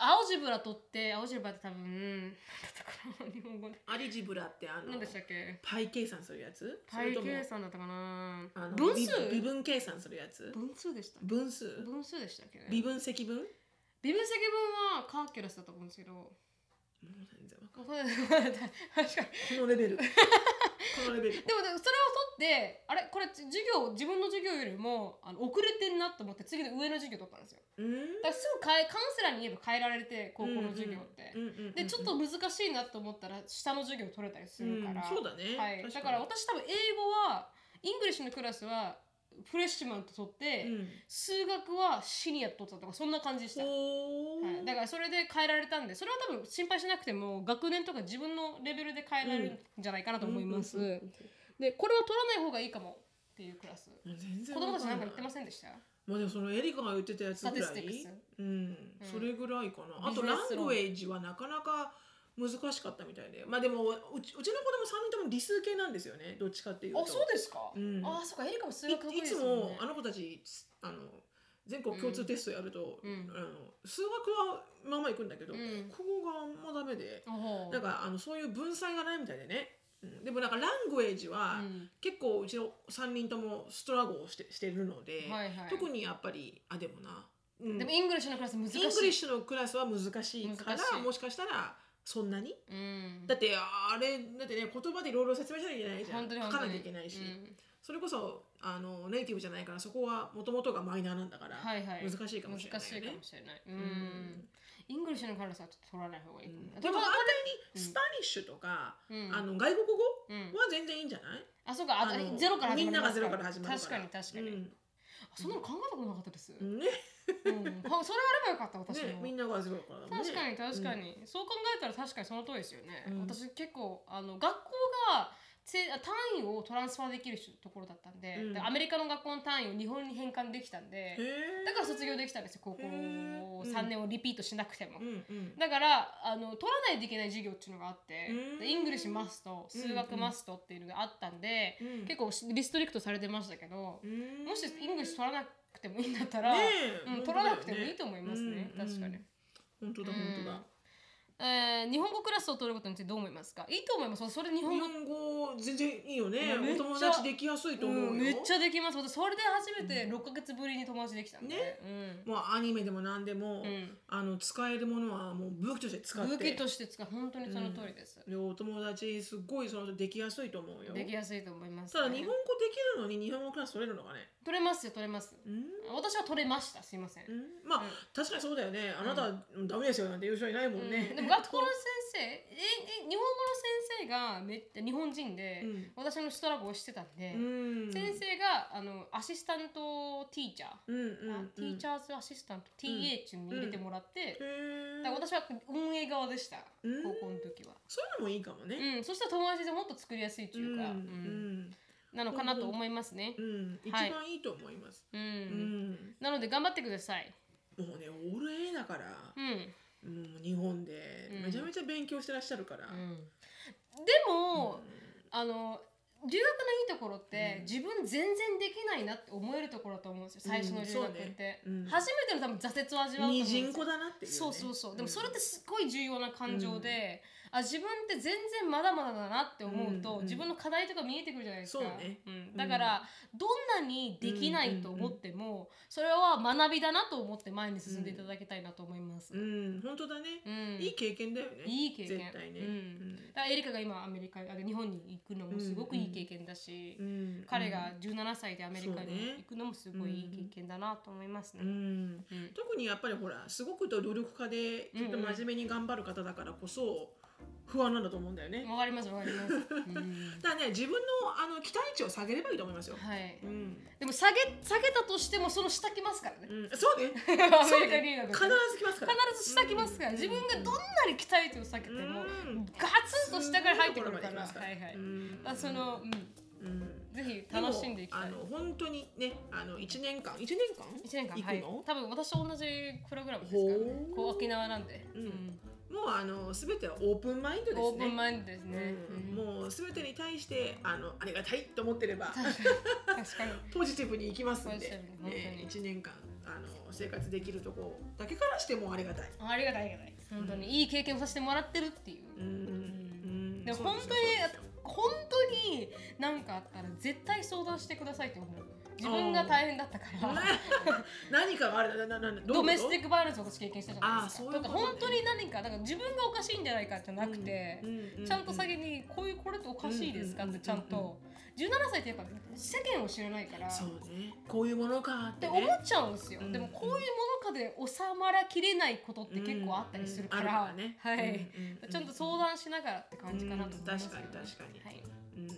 うんアオジブラ取ってアオジブラって多分だったかな日本語で。アリジブラってあの何でしたっけ？パイ計算するやつ？パイ計算だったかな。あの分数？微微分計算するやつ？分数でした分数？分数でしたっけね。微分積分？も微分積分はカーキュラスだと思うんですけど。う全然わかんこれ確かに。このレベル このレベル。でもでもそれを取ってあれこれ授業自分の授業よりもあの遅れてんなと思って次の上の授業取ったんですよ。うん。だからすぐ変えカウンセラーに言えば変えられて高校の授業って、うんうんうんうん。でちょっと難しいなと思ったら下の授業取れたりするから、うんそうだね。はい、だから私多分英語はEnglish のクラスは freshman と取って、うん。数学は senior と取ったとかそんな感じでした、はい、だからそれで変えられたんでそれは多分心配しなくても学年とか自分のレベルで変えられるんじゃないかなと思います、うんでこれは取らない方がいいかもっていうクラス。全然子供たちなんか言ってまませんでした？まあでもそのエリカが言ってたやつぐらい。うん、うん。それぐらいかな。あと language はなかなか難しかったみたいで。まあでもうちうちの子供3人とも理数系なんですよね。どっちかっていうと。あそうですか、うん。あそっか。エリカも数い学得意いつですもんね。もあの子たちあの全国共通テストやると、うん。あの数学はまあまあ行くんだけど、うん。国語があんまダメで。うなんかあのそういう文才がないみたいでね、うん、でもなんか language は、うん。結構うちの3人とも struggle をしてしてるので、はいはい。特にやっぱりあでもな、うん。でも English のクラス難しい。 English のクラスは難しいからもしかしたらそんなに？うん。だってあれだってね言葉でいろいろ説明しなきゃいけないじゃん。書かなきゃいけないし、うん。それこそあのネイティブじゃないからそこはもともとがマイナーなんだから、はいはい。難しいかもしれないよね。難しいかもしれない。うん、ん。 English のクラスはちょっと取らない方がいいかも、でも反対にスパニッシュとか、うん。あの外国語うん。は全然いいんじゃない、あそうか。ああのゼロからみんながゼロから始まるから。確かに確かに、そんなの考えたことなかったです、うん。ね。うん。あそれあればよかった私も、ねみんながゼロからね。確かに確かに、そう考えたら確かにその通りですよね、うん。私結構あの学校がせ単位を transfer できるところだったんで,、うん。でアメリカの学校の単位を日本に変換できたんでだから卒業できたんですよ高校へー。3年をリピートしなくても、うんうんだからあの取らないといけない授業っていうのがあって English must 数学 must っていうのがあったんで、うん結構 restrict されてましたけど、うん。もし English 取らなくてもいいんだったら、ねえ。うん、取らなくてもいいと思いますね、うん。確かに。本当だ本当だ、えー日本語クラスを取ることについてどう思いますか？いいと思います。それ日本日語本語全然いいよね。お友達できやすいと思うよ、うんめっちゃできます。私それで初めて6ヶ月ぶりに友達できたんで、ね。うん。もうアニメでも何でも、うん。あの使えるものはもう武器として使って。武器として使う本当にその通りです、でお友達すっごいそのできやすいと思うよ。できやすいと思います、ただ日本語できるのに日本語クラス取れるのかね。取れますよ取れます。うん。私は取れました。すいません、うん。まあ、確かにそうだよね。あなたはダメですよなんて言う人いないもんね、うん。でも学校の先生ええ日本語の先生がめっ日本人で、うん。私のストラゴをしてたんで、うん。先生があのアシスタントティーチャー、うんうんうん。あティーチャーズアシスタント、TH に入れてもらって、へー。だから私は運営側でした、うん。高校の時は、そういうのもいいかもね。うん、そしたら友達でもっと作りやすいっていうか、うんうんなのかなと思いますね。うん、うん、一はい番いいと思います、うん、うん。なので頑張ってください。もうねオール A だから、うん、もう日本でうん。めちゃめちゃ勉強してらっしゃるから、うん、でも、あの留学のいいところって、うん。自分全然できないなって思えるところだと思うんですよ最初の留学って、うんそうね。うん。初めての多分挫折を味わうと思うんですよ。ミジンコだなっていう、ね、そうそうそう。でもそれってすごい重要な感情で、あ自分って全然まだまだだなって思うと、うんうん自分の課題とか見えてくるじゃないですか。そうね。ん、だから、どんなにできないと思っても、それは学びだなと思って前に進んでいただきたいなと思います。うん。本当だね、うん。いい経験だよね。いい経験。絶対ね。うん。だからエリカが今アメリカあ日本に行くのもすごくいい経験だし、うん。うん。彼が17歳でアメリカに行くのもすごいいい経験だなと思いますね。うん。うん。特にやっぱりほらすごく努力家できっと真面目に頑張る方だからこそ不安なんだと思うんだよね。わかりますわかります。うんだからね自分のあの期待値を下げればいいと思いますよ。はい。うん、でも下げ下げたとしてもその下来ますからね。うん、そうね。ア そうねメリカリーガー必だとず来ますから。必ず下来ますから、自分がどんなに期待値を下げても、うんガツンと下から入ってくるから。すごいところまで来ますからはいはい。うんだからその、うん、うんぜひ楽しんでいきたいもあ。の本当にねあの一年間一年間一年間行くの、はい。多分私と同じプログラムですからねほう。こう沖縄なんで。うんもうあのすべてはオープンマインドですね。オープンマインドですね。うんもうすべてに対してあのありがたいと思ってれば。ポジティブにいきますんでね一年間あの生活できるとこだけからしてもありがたい。ありがたいありがたい。本当にいい経験をさせてもらってるっていう。うんうんで本当に本当に何かあったら絶対相談してくださいって思う自分が大変だったから。何かがある。なななドメスティックバイオレンスを私経験したじゃないですかだから本当に何かだから自分がおかしいんじゃないかじゃなくて、ううちゃんと先にこういうこれっておかしいですかうんってちゃんと。17歳ってやっぱ世間を知らないから。そうね。こういうものかっっててね思っちゃうんですよ、うんでもこういうものかで収まらきれないことって結構あったりするから,、うんうんあるね。はい、うんうんうん。ちゃんと相談しながらって感じかなと思います、うん確かに確かに。はい、うん。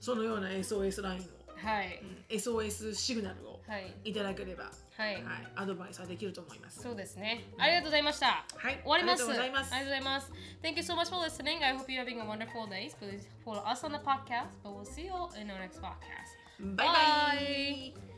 そのような SOS ラインを、はいうん SOS シグナルをはいいただければ、はい、はい、アドバイスはできると思います。そうですね。ありがとうございました。はい、終わります。ありがとうございますありがとうございます。Thank you so much for listening. I hope you're having a wonderful day. Please follow us on the podcast, but we'll see you in our next podcast. バイバイ